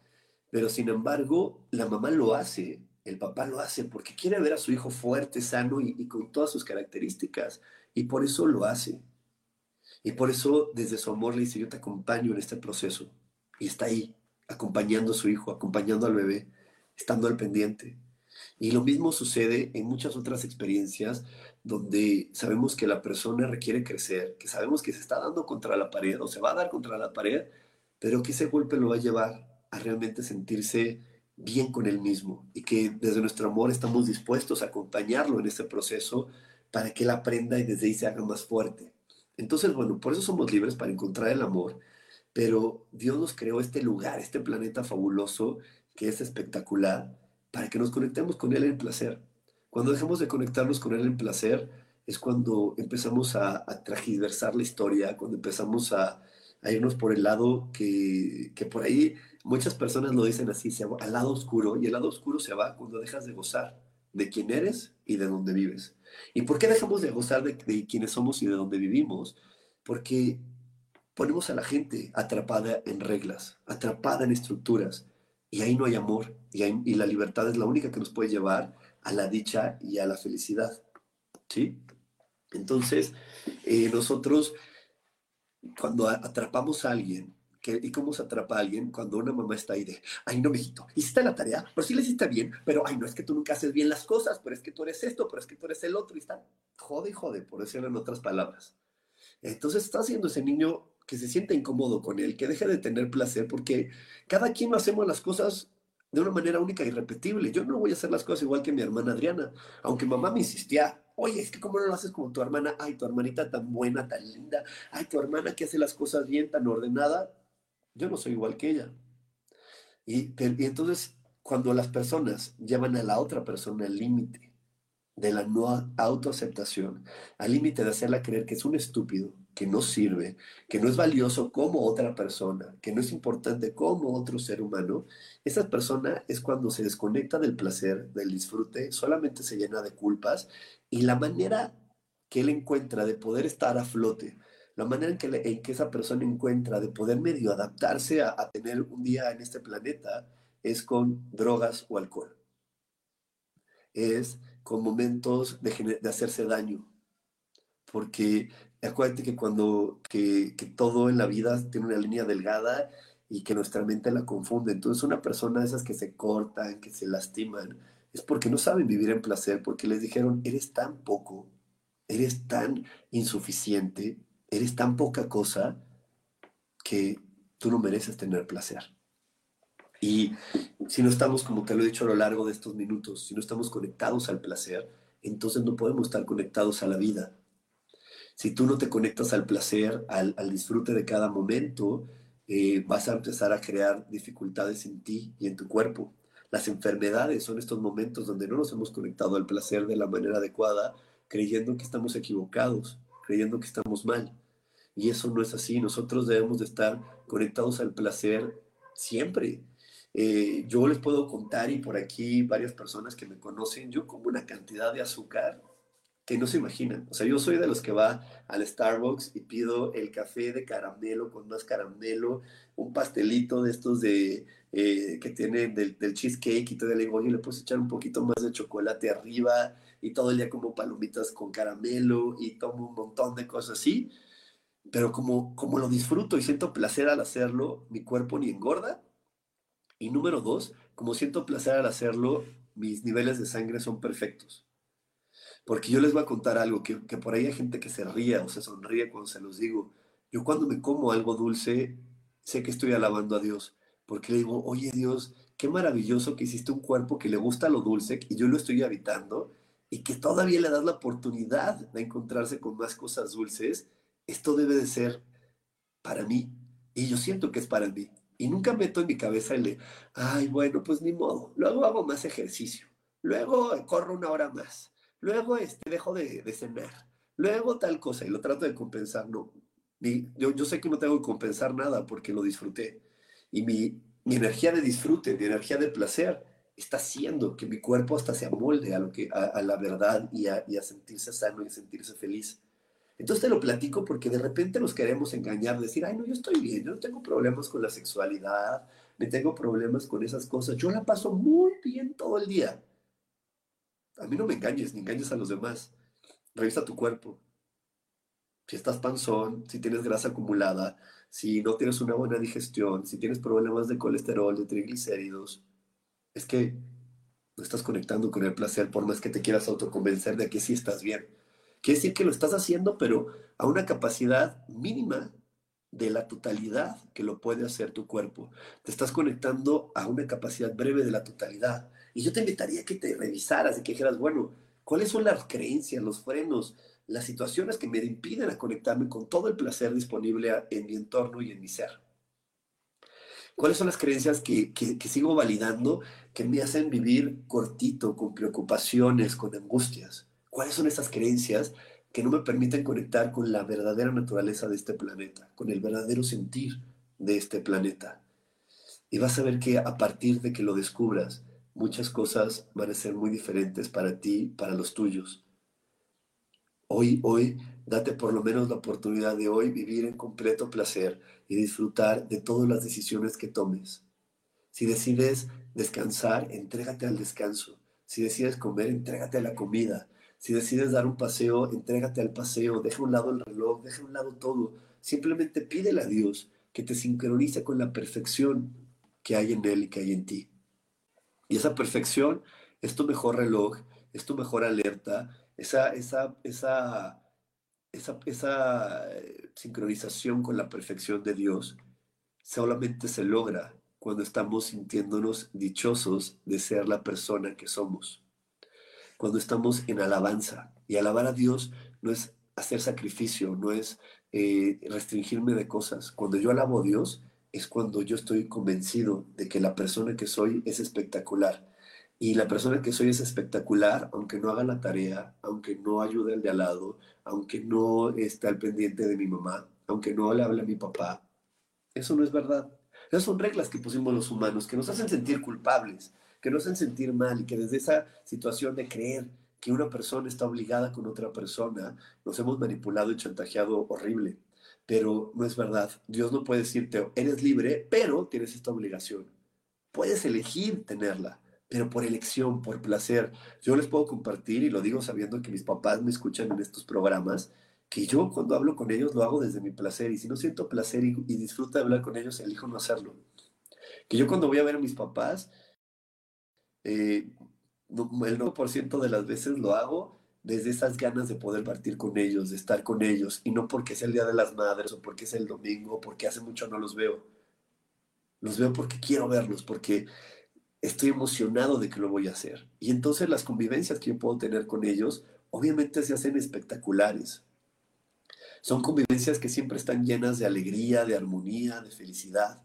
Pero sin embargo, la mamá lo hace, el papá lo hace porque quiere ver a su hijo fuerte, sano y, y con todas sus características. Y por eso lo hace. Y por eso desde su amor le dice, yo te acompaño en este proceso. Y está ahí, acompañando a su hijo, acompañando al bebé, estando al pendiente. Y lo mismo sucede en muchas otras experiencias donde sabemos que la persona requiere crecer, que sabemos que se está dando contra la pared o se va a dar contra la pared, pero que ese golpe lo va a llevar a realmente sentirse bien con él mismo y que desde nuestro amor estamos dispuestos a acompañarlo en ese proceso para que él aprenda y desde ahí se haga más fuerte. Entonces, bueno, por eso somos libres para encontrar el amor, pero Dios nos creó este lugar, este planeta fabuloso que es espectacular, para que nos conectemos con Él en placer. Cuando dejamos de conectarnos con Él en placer, es cuando empezamos a, a la historia, cuando empezamos a, irnos por el lado que, que, por ahí muchas personas lo dicen así, se va al lado oscuro, y el lado oscuro se va cuando dejas de gozar de quién eres y de dónde vives. ¿Y por qué dejamos de gozar de, de quiénes somos y de dónde vivimos? Porque ponemos a la gente atrapada en reglas, atrapada en estructuras, y ahí no hay amor, y, y la libertad es la única que nos puede llevar a la dicha y a la felicidad. ¿Sí? Entonces, eh, nosotros, cuando atrapamos a alguien que, y cómo se atrapa a alguien cuando una mamá está ahí de, ay, no, mijito, hiciste la tarea, pero sí le hiciste bien, pero, ay, no, es que tú nunca haces bien las cosas, pero es que tú eres esto, pero es que tú eres el otro, y está jode jode, por decirlo en otras palabras. Entonces está haciendo ese niño que se sienta incómodo con él, que deje de tener placer, porque cada quien lo hacemos las cosas de una manera única y irrepetible. Yo no voy a hacer las cosas igual que mi hermana Adriana, aunque mamá me insistía, oye, es que cómo no lo haces como tu hermana, ay, tu hermanita tan buena, tan linda, ay, tu hermana que hace las cosas bien, tan ordenada, yo no soy igual que ella. Y, y entonces, cuando las personas llevan a la otra persona al límite de la no autoaceptación, al límite de hacerla creer que es un estúpido, que no sirve, que no es valioso como otra persona, que no es importante como otro ser humano, esa persona es cuando se desconecta del placer, del disfrute, solamente se llena de culpas y la manera que él encuentra de poder estar a flote, la manera en que, esa persona encuentra de poder medio adaptarse a, tener un día en este planeta es con drogas o alcohol. Es con momentos de hacerse daño, porque acuérdate que cuando que, que, todo en la vida tiene una línea delgada y que nuestra mente la confunde. Entonces una persona de esas que se cortan, que se lastiman, es porque no saben vivir en placer, porque les dijeron, eres tan poco, eres tan insuficiente, eres tan poca cosa que tú no mereces tener placer. Y si no estamos, como te lo he dicho a lo largo de estos minutos, si no estamos conectados al placer, entonces no podemos estar conectados a la vida. Si tú no te conectas al placer, al, disfrute de cada momento, eh, vas a empezar a crear dificultades en ti y en tu cuerpo. Las enfermedades son estos momentos donde no nos hemos conectado al placer de la manera adecuada, creyendo que estamos equivocados, creyendo que estamos mal. Y eso no es así. Nosotros debemos de estar conectados al placer siempre. Eh, yo les puedo contar, y por aquí varias personas que me conocen, yo como una cantidad de azúcar que no se imaginan. O sea, yo soy de los que va al Starbucks y pido el café de caramelo con más caramelo, un pastelito de estos de eh, que tienen del, cheesecake y todo el digo, le puedes echar un poquito más de chocolate arriba y todo el día como palomitas con caramelo y tomo un montón de cosas así. Pero como, como lo disfruto y siento placer al hacerlo, mi cuerpo ni engorda. Y número dos, como siento placer al hacerlo, mis niveles de sangre son perfectos. Porque yo les voy a contar algo, que, que por ahí hay gente que se ríe o se sonríe cuando se los digo. Yo cuando me como algo dulce, sé que estoy alabando a Dios, porque le digo, oye Dios, qué maravilloso que hiciste un cuerpo que le gusta lo dulce y yo lo estoy habitando y que todavía le das la oportunidad de encontrarse con más cosas dulces. Esto debe de ser para mí y yo siento que es para mí. Y nunca meto en mi cabeza el de, ay, bueno, pues ni modo, luego hago más ejercicio, luego corro una hora más, Luego este, dejo de, cenar. Luego tal cosa y lo trato de compensar. No, yo, yo sé que no tengo que compensar nada porque lo disfruté. Y mi, mi energía de disfrute, mi energía de placer está haciendo que mi cuerpo hasta se amolde a, lo que, a, la verdad y a, y a, sentirse sano y sentirse feliz. Entonces te lo platico porque de repente nos queremos engañar, decir, ay, no, yo estoy bien, yo no tengo problemas con la sexualidad, ni tengo problemas con esas cosas, yo la paso muy bien todo el día. A mí no me engañes, ni engañes a los demás. Revisa tu cuerpo. Si estás panzón, si tienes grasa acumulada, si no tienes una buena digestión, si tienes problemas de colesterol, de triglicéridos, es que no estás conectando con el placer por más que te quieras autoconvencer de que sí estás bien. Quiere decir que lo estás haciendo, pero a una capacidad mínima de la totalidad que lo puede hacer tu cuerpo. Te estás conectando a una capacidad breve de la totalidad. Y yo te invitaría a que te revisaras y que dijeras, bueno, ¿cuáles son las creencias, los frenos, las situaciones que me impiden a conectarme con todo el placer disponible en mi entorno y en mi ser? ¿Cuáles son las creencias que, que, sigo validando que me hacen vivir cortito, con preocupaciones, con angustias? ¿Cuáles son esas creencias que no me permiten conectar con la verdadera naturaleza de este planeta, con el verdadero sentir de este planeta? Y vas a ver que a partir de que lo descubras, muchas cosas van a ser muy diferentes para ti, para los tuyos. Hoy, hoy, date por lo menos la oportunidad de hoy vivir en completo placer y disfrutar de todas las decisiones que tomes. Si decides descansar, entrégate al descanso. Si decides comer, entrégate a la comida. Si decides dar un paseo, entrégate al paseo. Deja a un lado el reloj, deja a un lado todo. Simplemente pídele a Dios que te sincroniza con la perfección que hay en Él y que hay en ti. Y esa perfección es tu mejor reloj, es tu mejor alerta, esa, esa, esa, esa, esa eh, sincronización con la perfección de Dios solamente se logra cuando estamos sintiéndonos dichosos de ser la persona que somos. Cuando estamos en alabanza. Y alabar a Dios no es hacer sacrificio, no es eh, restringirme de cosas. Cuando yo alabo a Dios es cuando yo estoy convencido de que la persona que soy es espectacular. Y la persona que soy es espectacular, aunque no haga la tarea, aunque no ayude al de al lado, aunque no esté al pendiente de mi mamá, aunque no le hable a mi papá. Eso no es verdad. Esas son reglas que pusimos los humanos, que nos hacen sentir culpables, que nos hacen sentir mal y que desde esa situación de creer que una persona está obligada con otra persona, nos hemos manipulado y chantajeado horrible. Pero no es verdad. Dios no puede decirte, eres libre, pero tienes esta obligación. Puedes elegir tenerla, pero por elección, por placer. Yo les puedo compartir, y lo digo sabiendo que mis papás me escuchan en estos programas, que yo cuando hablo con ellos lo hago desde mi placer, y si no siento placer y, y disfruto de hablar con ellos, elijo no hacerlo. Que yo cuando voy a ver a mis papás, eh, el 9% de las veces lo hago desde esas ganas de poder partir con ellos, de estar con ellos, y no porque sea el Día de las Madres o porque es el domingo, porque hace mucho no los veo. Los veo porque quiero verlos, porque estoy emocionado de que lo voy a hacer. Y entonces las convivencias que yo puedo tener con ellos, obviamente se hacen espectaculares. Son convivencias que siempre están llenas de alegría, de armonía, de felicidad,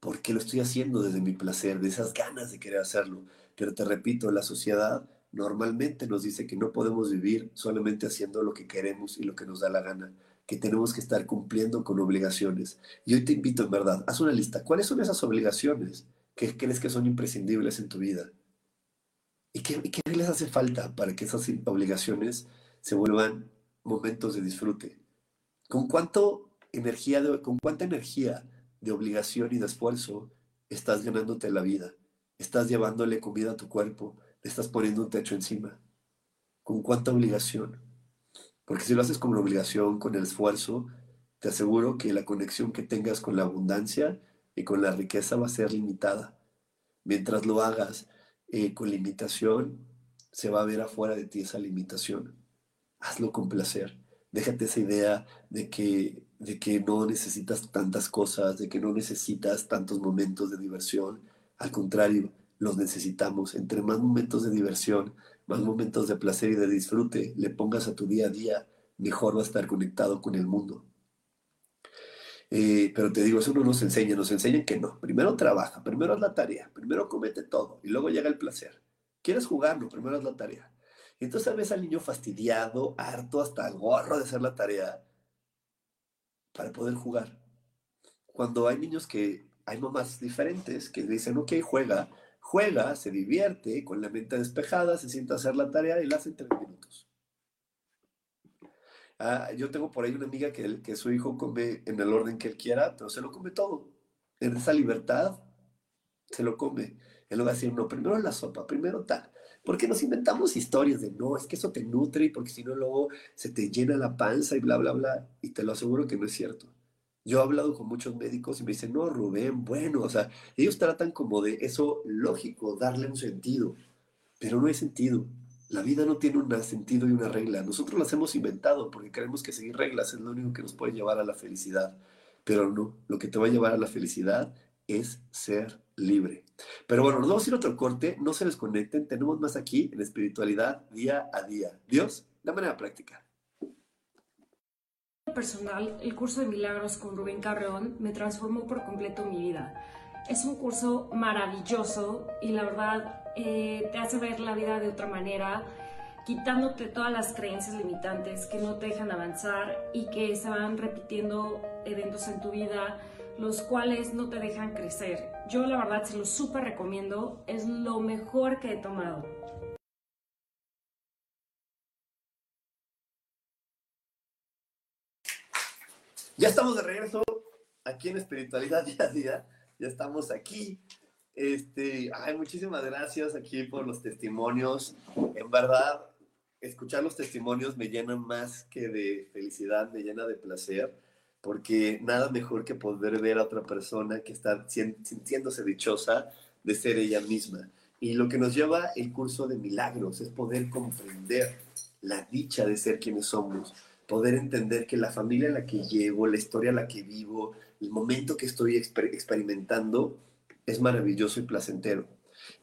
porque lo estoy haciendo desde mi placer, de esas ganas de querer hacerlo. Pero te repito, la sociedad normalmente nos dice que no podemos vivir solamente haciendo lo que queremos y lo que nos da la gana, que tenemos que estar cumpliendo con obligaciones. Y hoy te invito, en verdad, haz una lista. ¿Cuáles son esas obligaciones que crees que son imprescindibles en tu vida? ¿Y qué, les hace falta para que esas obligaciones se vuelvan momentos de disfrute? ¿Con, cuánto energía ¿Con cuánta energía de obligación y de esfuerzo estás ganándote la vida? Estás llevándole comida a tu cuerpo, estás poniendo un techo encima. ¿Con cuánta obligación? Porque si lo haces con la obligación, con el esfuerzo, te aseguro que la conexión que tengas con la abundancia y con la riqueza va a ser limitada. Mientras lo hagas eh, con limitación, se va a ver afuera de ti esa limitación. Hazlo con placer. Déjate esa idea de que, de que no necesitas tantas cosas, de que no necesitas tantos momentos de diversión al contrario, los necesitamos. Entre más momentos de diversión, más momentos de placer y de disfrute le pongas a tu día a día, mejor va a estar conectado con el mundo. Eh, pero te digo, eso no nos enseña, nos enseñan que no. Primero trabaja, primero haz la tarea, primero comete todo y luego llega el placer. ¿Quieres jugarlo? Primero haz la tarea. Y entonces ves al niño fastidiado, harto, hasta gorro de hacer la tarea para poder jugar. Cuando hay niños que hay mamás diferentes que dicen, ok, juega, juega, se divierte, con la mente despejada, se sienta a hacer la tarea y la hace en tres minutos. Ah, yo tengo por ahí una amiga que, que su hijo come en el orden que él quiera, pero se lo come todo. En esa libertad, se lo come. Él va a decir, no, primero la sopa, primero tal. Porque nos inventamos historias de, no, es que eso te nutre y porque si no luego se te llena la panza y bla, bla, bla. Y te lo aseguro que no es cierto. Yo he hablado con muchos médicos y me dicen, no, Rubén, bueno, o sea, ellos tratan como de eso lógico, darle un sentido, pero no hay sentido. La vida no tiene un sentido y una regla. Nosotros las hemos inventado porque creemos que seguir reglas es lo único que nos puede llevar a la felicidad. Pero no, lo que te va a llevar a la felicidad es ser libre. Pero bueno, nos vamos a ir a otro corte, no se desconecten, tenemos más aquí en espiritualidad día a día. Dios, de manera práctica personal, el curso de milagros con Rubén Carreón me transformó por completo mi vida. Es un curso maravilloso y la verdad eh, te hace ver la vida de otra manera, quitándote todas las creencias limitantes que no te dejan avanzar y que se van repitiendo eventos en tu vida, los cuales no te dejan crecer. Yo la verdad se lo súper recomiendo, es lo mejor que he tomado. Ya estamos de regreso aquí en Espiritualidad Día a Día. Ya estamos aquí. Este, ay, muchísimas gracias aquí por los testimonios. En verdad, escuchar los testimonios me llena más que de felicidad, me llena de placer. porque nada mejor que poder ver a otra persona que está sintiéndose dichosa de ser ella misma. Y lo que nos lleva el curso de milagros es poder comprender la dicha de ser quienes somos, poder entender que la familia en la que llevo, la historia en la que vivo, el momento que estoy experimentando es maravilloso y placentero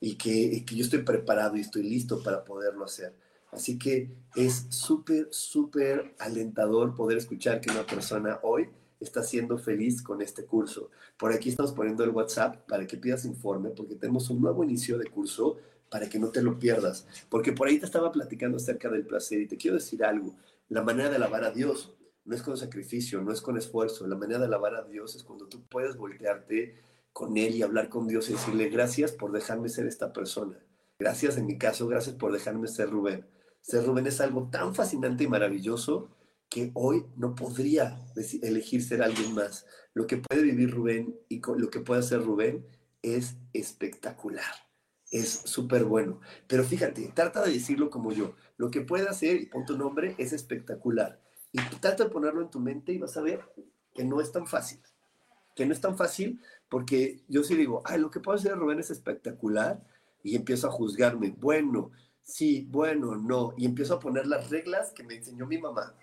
y que, que yo estoy preparado y estoy listo para poderlo hacer. Así que es súper, súper alentador poder escuchar que una persona hoy está siendo feliz con este curso. Por aquí estamos poniendo el WhatsApp para que pidas informe, porque tenemos un nuevo inicio de curso para que no te lo pierdas. Porque por ahí te estaba platicando acerca del placer y te quiero decir algo. La manera de alabar a Dios no es con sacrificio, no es con esfuerzo. La manera de alabar a Dios es cuando tú puedes voltearte con Él y hablar con Dios y decirle gracias por dejarme ser esta persona. Gracias en mi caso, gracias por dejarme ser Rubén. Ser Rubén es algo tan fascinante y maravilloso que hoy no podría elegir ser alguien más. Lo que puede vivir Rubén y lo que puede hacer Rubén es espectacular. Es súper bueno. Pero fíjate, trata de decirlo como yo. Lo que puede hacer, y pon tu nombre, es espectacular. Y trata de ponerlo en tu mente y vas a ver que no es tan fácil. Que no es tan fácil porque yo sí digo, ay, lo que puede hacer Rubén es espectacular y empiezo a juzgarme. Bueno, sí, bueno, no. Y empiezo a poner las reglas que me enseñó mi mamá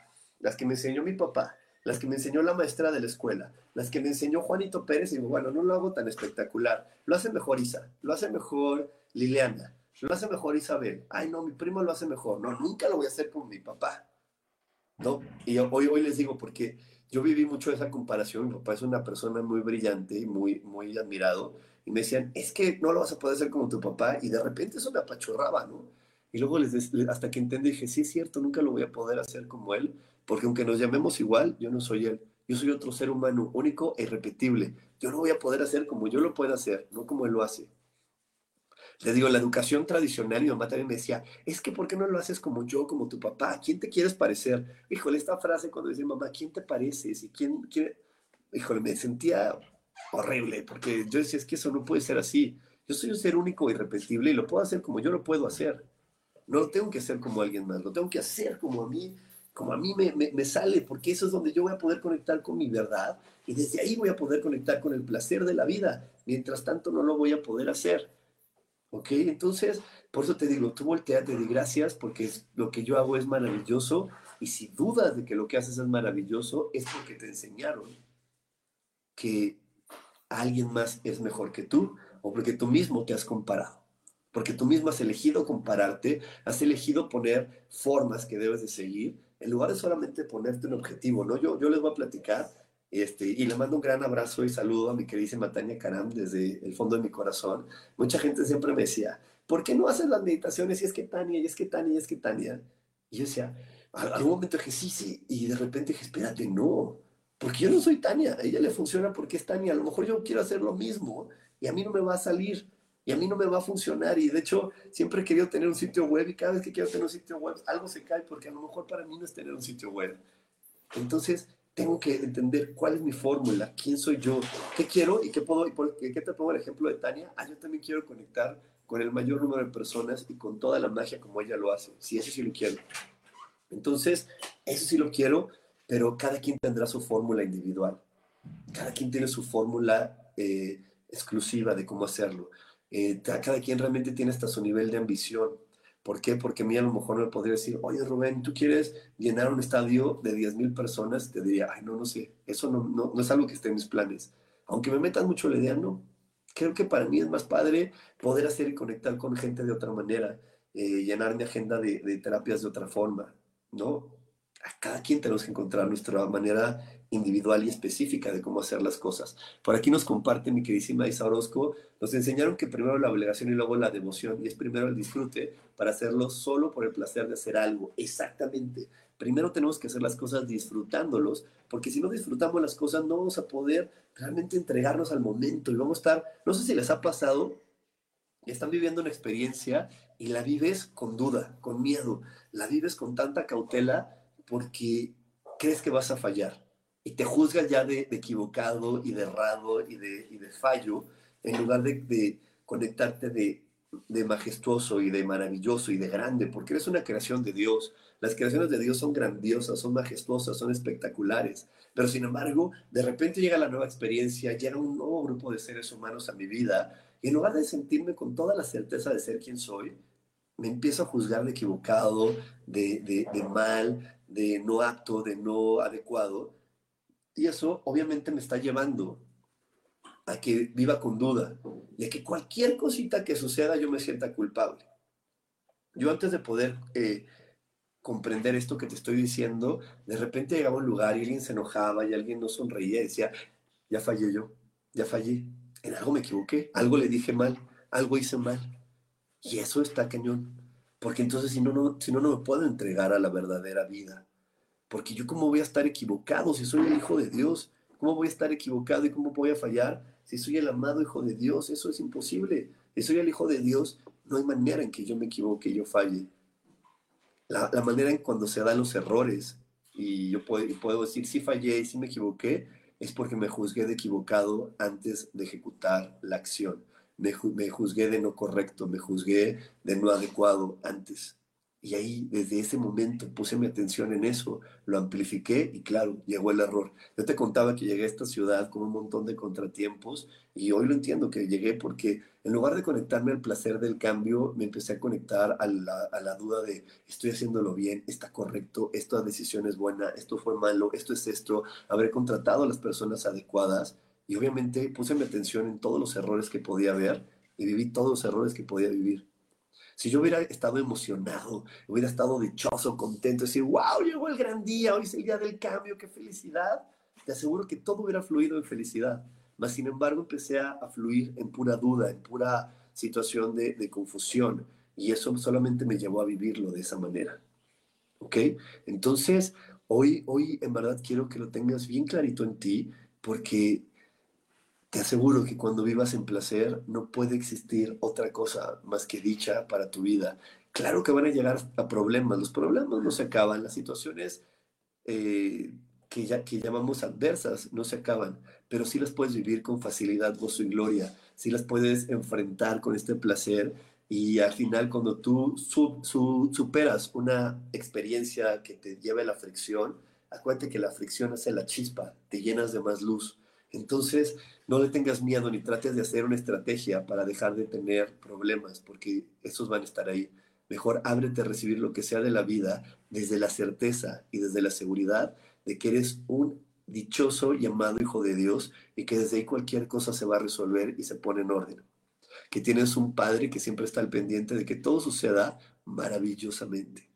las que me enseñó mi papá, las que me enseñó la maestra de la escuela, las que me enseñó Juanito Pérez, y digo, bueno, no lo hago tan espectacular, lo hace mejor Isa, lo hace mejor Liliana, lo hace mejor Isabel, ay no, mi primo lo hace mejor, no, nunca lo voy a hacer como mi papá, ¿no? Y hoy, hoy les digo, porque yo viví mucho esa comparación, mi papá es una persona muy brillante y muy, muy admirado, y me decían, es que no lo vas a poder hacer como tu papá, y de repente eso me apachurraba, ¿no? Y luego les, hasta que entendí, dije, sí es cierto, nunca lo voy a poder hacer como él, porque aunque nos llamemos igual, yo no soy él. Yo soy otro ser humano único e irrepetible. Yo no voy a poder hacer como yo lo puedo hacer, no como él lo hace. Le digo, la educación tradicional, mi mamá también me decía, es que ¿por qué no lo haces como yo, como tu papá? ¿A quién te quieres parecer? Híjole, esta frase cuando dice mamá, ¿quién te pareces? ¿Y quién, quiere? Híjole, me sentía horrible, porque yo decía, es que eso no puede ser así. Yo soy un ser único e irrepetible y lo puedo hacer como yo lo puedo hacer. No lo tengo que hacer como alguien más, lo tengo que hacer como a mí como a mí me, me, sale, porque eso es donde yo voy a poder conectar con mi verdad y desde ahí voy a poder conectar con el placer de la vida. Mientras tanto no lo voy a poder hacer. ¿Ok? Entonces, por eso te digo, tú volteate de gracias porque lo que yo hago es maravilloso y si dudas de que lo que haces es maravilloso es porque te enseñaron que alguien más es mejor que tú o porque tú mismo te has comparado porque tú mismo has elegido compararte, has elegido poner formas que debes de seguir en lugar de solamente ponerte un objetivo, ¿no? Yo, yo les voy a platicar este, y le mando un gran abrazo y saludo a mi queridísima Tania Karam desde el fondo de mi corazón. Mucha gente siempre me decía, ¿por qué no haces las meditaciones? Y es que Tania, y es que Tania, y es que Tania. Y yo decía, algún momento dije, sí, sí, y de repente dije, espérate, no, porque yo no soy Tania, a ella le funciona porque es Tania, a lo mejor yo quiero hacer lo mismo y a mí no me va a salir y a mí no me va a funcionar. Y de hecho, siempre he querido tener un sitio web y cada vez que quiero tener un sitio web, algo se cae porque a lo mejor para mí no es tener un sitio web. Entonces, tengo que entender cuál es mi fórmula, quién soy yo, qué quiero y qué puedo, y por, qué te pongo el ejemplo de Tania. Ah, yo también quiero conectar con el mayor número de personas y con toda la magia como ella lo hace. Sí, eso sí lo quiero. Entonces, eso sí lo quiero, pero cada quien tendrá su fórmula individual. Cada quien tiene su fórmula eh, exclusiva de cómo hacerlo. Eh, cada quien realmente tiene hasta su nivel de ambición. ¿Por qué? Porque a mí a lo mejor me podría decir, oye Rubén, ¿tú quieres llenar un estadio de 10.000 personas? Te diría, ay, no, no sé, eso no, no, es algo que esté en mis planes. Aunque me metan mucho la idea, no. Creo que para mí es más padre poder hacer y conectar con gente de otra manera, eh, llenar mi agenda de, de terapias de otra forma, ¿no? A cada quien tenemos que encontrar nuestra manera individual y específica de cómo hacer las cosas. Por aquí nos comparte mi queridísima Isa Orozco, nos enseñaron que primero la obligación y luego la devoción, y es primero el disfrute para hacerlo solo por el placer de hacer algo. Exactamente. Primero tenemos que hacer las cosas disfrutándolos, porque si no disfrutamos las cosas no vamos a poder realmente entregarnos al momento y vamos a estar, no sé si les ha pasado, están viviendo una experiencia y la vives con duda, con miedo, la vives con tanta cautela porque crees que vas a fallar y te juzgas ya de, equivocado y de errado y de, fallo, en lugar de, conectarte de de majestuoso y de maravilloso y de grande, porque eres una creación de Dios. Las creaciones de Dios son grandiosas, son majestuosas, son espectaculares. Pero sin embargo, de repente llega la nueva experiencia, llega un nuevo grupo de seres humanos a mi vida, y en lugar de sentirme con toda la certeza de ser quien soy, me empiezo a juzgar de equivocado, de, de, de mal, de no apto, de no adecuado. Y eso obviamente me está llevando a que viva con duda y a que cualquier cosita que suceda yo me sienta culpable. Yo antes de poder eh, comprender esto que te estoy diciendo, de repente llegaba un lugar y alguien se enojaba y alguien no sonreía y decía, ya fallé yo, ya fallé, en algo me equivoqué, algo le dije mal, algo hice mal. Y eso está cañón, porque entonces si no, no, si no, no me puedo entregar a la verdadera vida. Porque yo cómo voy a estar equivocado si soy el hijo de Dios, cómo voy a estar equivocado y cómo voy a fallar si soy el amado hijo de Dios, eso es imposible. Si soy el hijo de Dios, no hay manera en que yo me equivoque yo falle. La, manera en cuando se dan los errores y yo puedo, puedo decir si fallé y si me equivoqué, es porque me juzgué de equivocado antes de ejecutar la acción. Me, juzgué de no correcto, me juzgué de no adecuado antes. Y ahí, desde ese momento, puse mi atención en eso, lo amplifiqué y claro, llegó el error. Yo te contaba que llegué a esta ciudad con un montón de contratiempos y hoy lo entiendo que llegué porque en lugar de conectarme al placer del cambio, me empecé a conectar a la, a la duda de estoy haciéndolo bien, está correcto, esta decisión es buena, esto fue malo, esto es esto, habré contratado a las personas adecuadas y obviamente puse mi atención en todos los errores que podía haber y viví todos los errores que podía vivir. Si yo hubiera estado emocionado, hubiera estado dichoso, contento, decir, wow, llegó el gran día, hoy es el día del cambio, qué felicidad, te aseguro que todo hubiera fluido en felicidad. Mas, sin embargo, empecé a, fluir en pura duda, en pura situación de, de confusión. Y eso solamente me llevó a vivirlo de esa manera. ¿Ok? Entonces, hoy, hoy en verdad quiero que lo tengas bien clarito en ti, porque te aseguro que cuando vivas en placer no puede existir otra cosa más que dicha para tu vida. Claro que van a llegar a problemas, los problemas no se acaban, las situaciones eh, que, ya, llamamos adversas no se acaban, pero sí las puedes vivir con facilidad, gozo y gloria, sí las puedes enfrentar con este placer y al final cuando tú superas una experiencia que te lleva a la fricción, acuérdate que la fricción hace la chispa, te llenas de más luz. Entonces, no le tengas miedo ni trates de hacer una estrategia para dejar de tener problemas, porque esos van a estar ahí. Mejor ábrete a recibir lo que sea de la vida desde la certeza y desde la seguridad de que eres un dichoso y amado hijo de Dios y que desde ahí cualquier cosa se va a resolver y se pone en orden. Que tienes un padre que siempre está al pendiente de que todo suceda maravillosamente.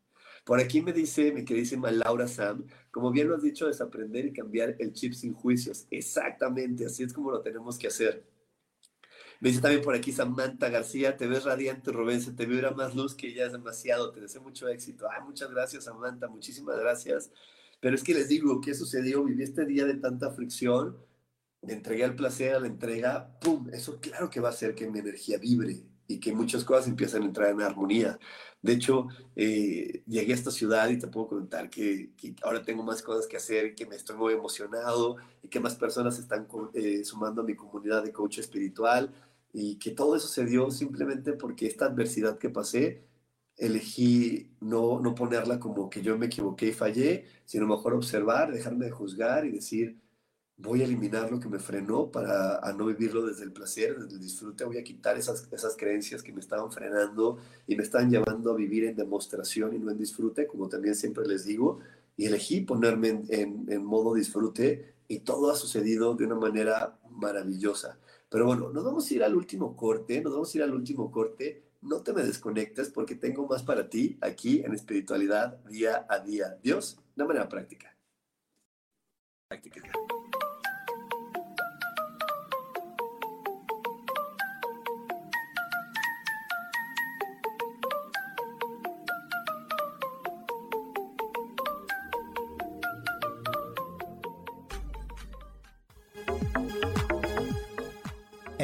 Por aquí me dice mi queridísima Laura Sam, como bien lo has dicho, desaprender y cambiar el chip sin juicios. Exactamente, así es como lo tenemos que hacer. Me dice también por aquí Samantha García, te ves radiante, Rubén, se te vibra más luz que ya es demasiado, te deseo mucho éxito. Ay, muchas gracias, Samantha, muchísimas gracias. Pero es que les digo, ¿qué sucedió? Viví este día de tanta fricción, me entregué al placer, a la entrega, ¡pum! Eso claro que va a hacer que mi energía vibre y que muchas cosas empiecen a entrar en armonía. De hecho, eh, llegué a esta ciudad y te puedo contar que, ahora tengo más cosas que hacer, que me estoy muy emocionado y que más personas están eh, sumando a mi comunidad de coach espiritual y que todo eso se dio simplemente porque esta adversidad que pasé, elegí no, no ponerla como que yo me equivoqué y fallé, sino mejor observar, dejarme de juzgar y decir, voy a eliminar lo que me frenó para no vivirlo desde el placer, desde el disfrute, voy a quitar esas, esas creencias que me estaban frenando y me están llevando a vivir en demostración y no en disfrute, como también siempre les digo, y elegí ponerme en, en, modo disfrute y todo ha sucedido de una manera maravillosa. Pero bueno, nos vamos a ir al último corte, nos vamos a ir al último corte. No te me desconectes porque tengo más para ti aquí en espiritualidad día a día. Dios, de manera. Práctica.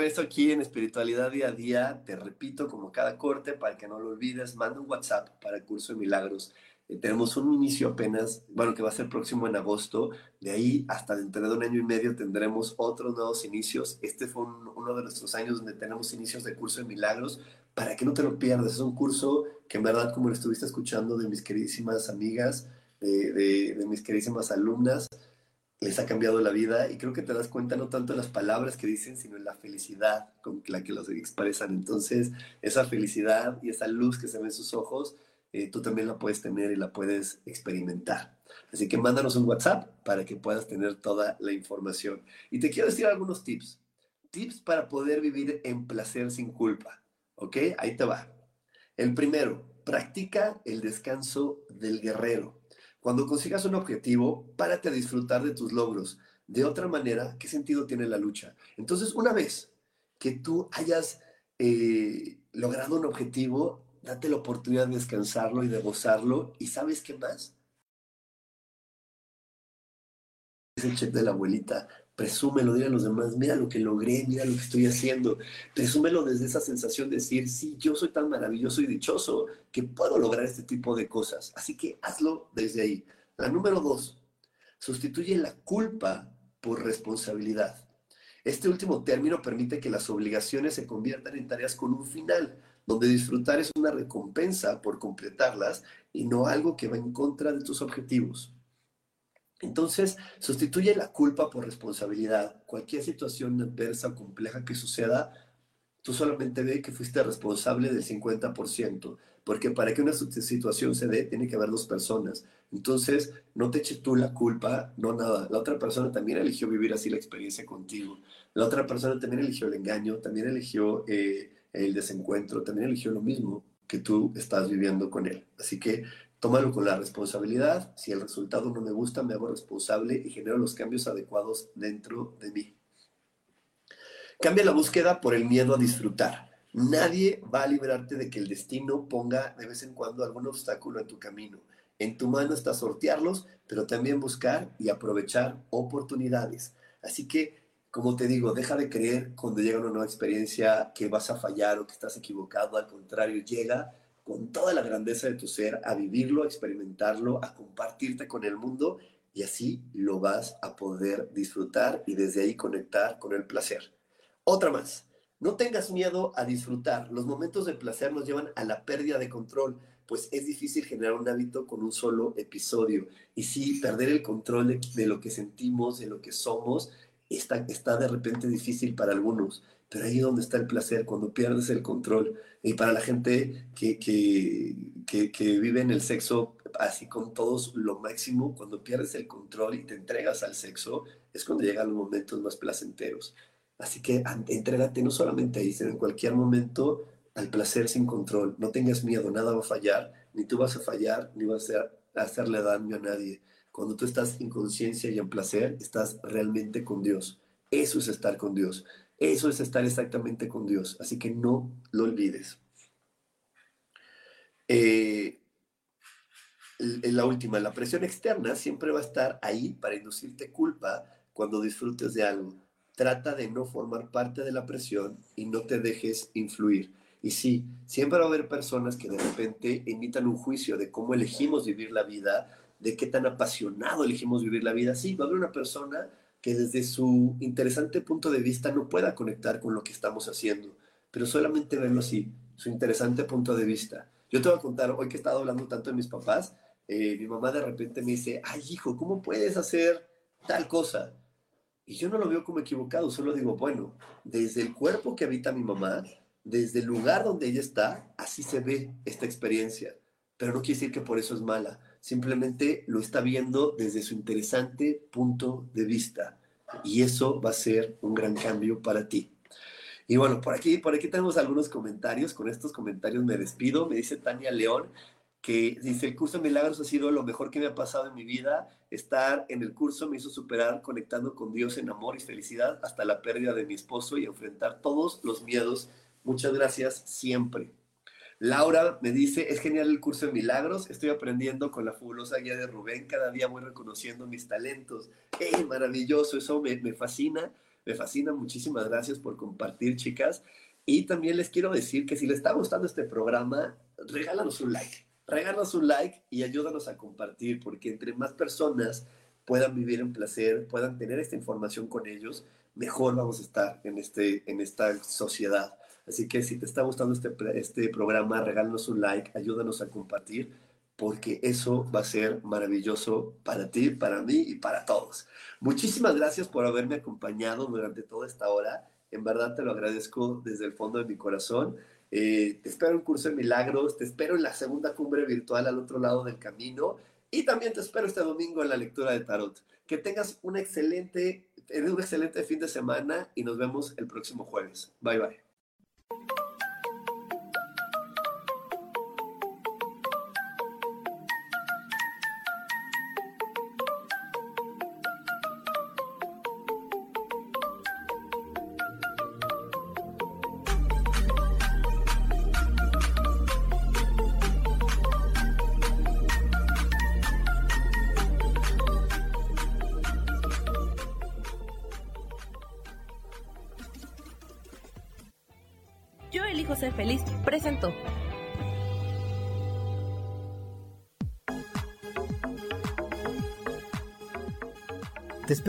Regreso aquí en Espiritualidad Día a Día. Te repito, como cada corte, para que no lo olvides, manda un WhatsApp para el curso de milagros. Eh, tenemos un inicio apenas, bueno, que va a ser próximo en agosto. De ahí hasta dentro de un año y medio tendremos otros nuevos inicios. Este fue uno de nuestros años donde tenemos inicios de curso de milagros. Para que no te lo pierdas, es un curso que en verdad, como lo estuviste escuchando de mis queridísimas amigas, de, de, de mis queridísimas alumnas, les ha cambiado la vida y creo que te das cuenta no tanto en las palabras que dicen, sino en la felicidad con la que los expresan. Entonces, esa felicidad y esa luz que se ve en sus ojos, eh, tú también la puedes tener y la puedes experimentar. Así que mándanos un WhatsApp para que puedas tener toda la información. Y te quiero decir algunos tips. Tips para poder vivir en placer sin culpa. ¿Ok? Ahí te va. El primero, practica el descanso del guerrero. Cuando consigas un objetivo, párate a disfrutar de tus logros. De otra manera, ¿qué sentido tiene la lucha? Entonces, una vez que tú hayas eh, logrado un objetivo, date la oportunidad de descansarlo y de gozarlo. ¿Y sabes qué más? Es el check de la abuelita. Presúmelo, dile a los demás, mira lo que logré, mira lo que estoy haciendo. Presúmelo desde esa sensación de decir, sí, yo soy tan maravilloso y dichoso que puedo lograr este tipo de cosas. Así que hazlo desde ahí. La número dos, sustituye la culpa por responsabilidad. Este último término permite que las obligaciones se conviertan en tareas con un final, donde disfrutar es una recompensa por completarlas y no algo que va en contra de tus objetivos. Entonces, sustituye la culpa por responsabilidad. Cualquier situación adversa o compleja que suceda, tú solamente ve que fuiste responsable del 50%, porque para que una situación se dé, tiene que haber dos personas. Entonces, no te eches tú la culpa, no nada. La otra persona también eligió vivir así la experiencia contigo. La otra persona también eligió el engaño, también eligió eh, el desencuentro, también eligió lo mismo que tú estás viviendo con él. Así que tómalo con la responsabilidad. Si el resultado no me gusta, me hago responsable y genero los cambios adecuados dentro de mí. Cambia la búsqueda por el miedo a disfrutar. Nadie va a liberarte de que el destino ponga de vez en cuando algún obstáculo en tu camino. En tu mano está sortearlos, pero también buscar y aprovechar oportunidades. Así que, como te digo, deja de creer cuando llega una nueva experiencia que vas a fallar o que estás equivocado. Al contrario, llega con toda la grandeza de tu ser a vivirlo, a experimentarlo, a compartirte con el mundo y así lo vas a poder disfrutar y desde ahí conectar con el placer. Otra más, no tengas miedo a disfrutar. Los momentos de placer nos llevan a la pérdida de control, pues es difícil generar un hábito con un solo episodio. Y sí, perder el control de, de lo que sentimos, de lo que somos, está, está de repente difícil para algunos. Pero ahí es donde está el placer, cuando pierdes el control. Y para la gente que, que, que, vive en el sexo así con todos lo máximo, cuando pierdes el control y te entregas al sexo, es cuando llegan los momentos más placenteros. Así que entrégate no solamente ahí, sino en cualquier momento al placer sin control. No tengas miedo, nada va a fallar, ni tú vas a fallar, ni vas a hacerle daño a nadie. Cuando tú estás en conciencia y en placer, estás realmente con Dios. Eso es estar con Dios. Eso es estar exactamente con Dios. Así que no lo olvides. Eh, la última, la presión externa siempre va a estar ahí para inducirte culpa cuando disfrutes de algo. Trata de no formar parte de la presión y no te dejes influir. Y sí, siempre va a haber personas que de repente emitan un juicio de cómo elegimos vivir la vida, de qué tan apasionado elegimos vivir la vida. Sí, va a haber una persona que desde su interesante punto de vista no pueda conectar con lo que estamos haciendo, pero solamente verlo así, su interesante punto de vista. Yo te voy a contar, hoy que he estado hablando tanto de mis papás, eh, mi mamá de repente me dice, ay hijo, ¿cómo puedes hacer tal cosa? Y yo no lo veo como equivocado, solo digo, bueno, desde el cuerpo que habita mi mamá, desde el lugar donde ella está, así se ve esta experiencia. Pero no quiere decir que por eso es mala, simplemente lo está viendo desde su interesante punto de vista. Y eso va a ser un gran cambio para ti. Y bueno, por aquí, por aquí tenemos algunos comentarios. Con estos comentarios me despido. Me dice Tania León que dice, el curso de milagros ha sido lo mejor que me ha pasado en mi vida. Estar en el curso me hizo superar conectando con Dios en amor y felicidad hasta la pérdida de mi esposo y enfrentar todos los miedos. Muchas gracias siempre. Laura me dice, es genial el curso de milagros, estoy aprendiendo con la fabulosa guía de Rubén, cada día voy reconociendo mis talentos. ¡Hey, maravilloso! Eso me, fascina, me fascina. Muchísimas gracias por compartir, chicas. Y también les quiero decir que si les está gustando este programa, regálanos un like regálanos un like y ayúdanos a compartir, porque entre más personas puedan vivir en placer, puedan tener esta información con ellos, mejor vamos a estar en, este, en esta sociedad. Así que si te está gustando este, este programa, regálanos un like, ayúdanos a compartir, porque eso va a ser maravilloso para ti, para mí y para todos. Muchísimas gracias por haberme acompañado durante toda esta hora. En verdad te lo agradezco desde el fondo de mi corazón. Eh, te espero en Curso de Milagros, te espero en la segunda cumbre virtual al otro lado del camino y también te espero este domingo en la lectura de Tarot. Que tengas un excelente, un excelente fin de semana y nos vemos el próximo jueves. Bye bye. you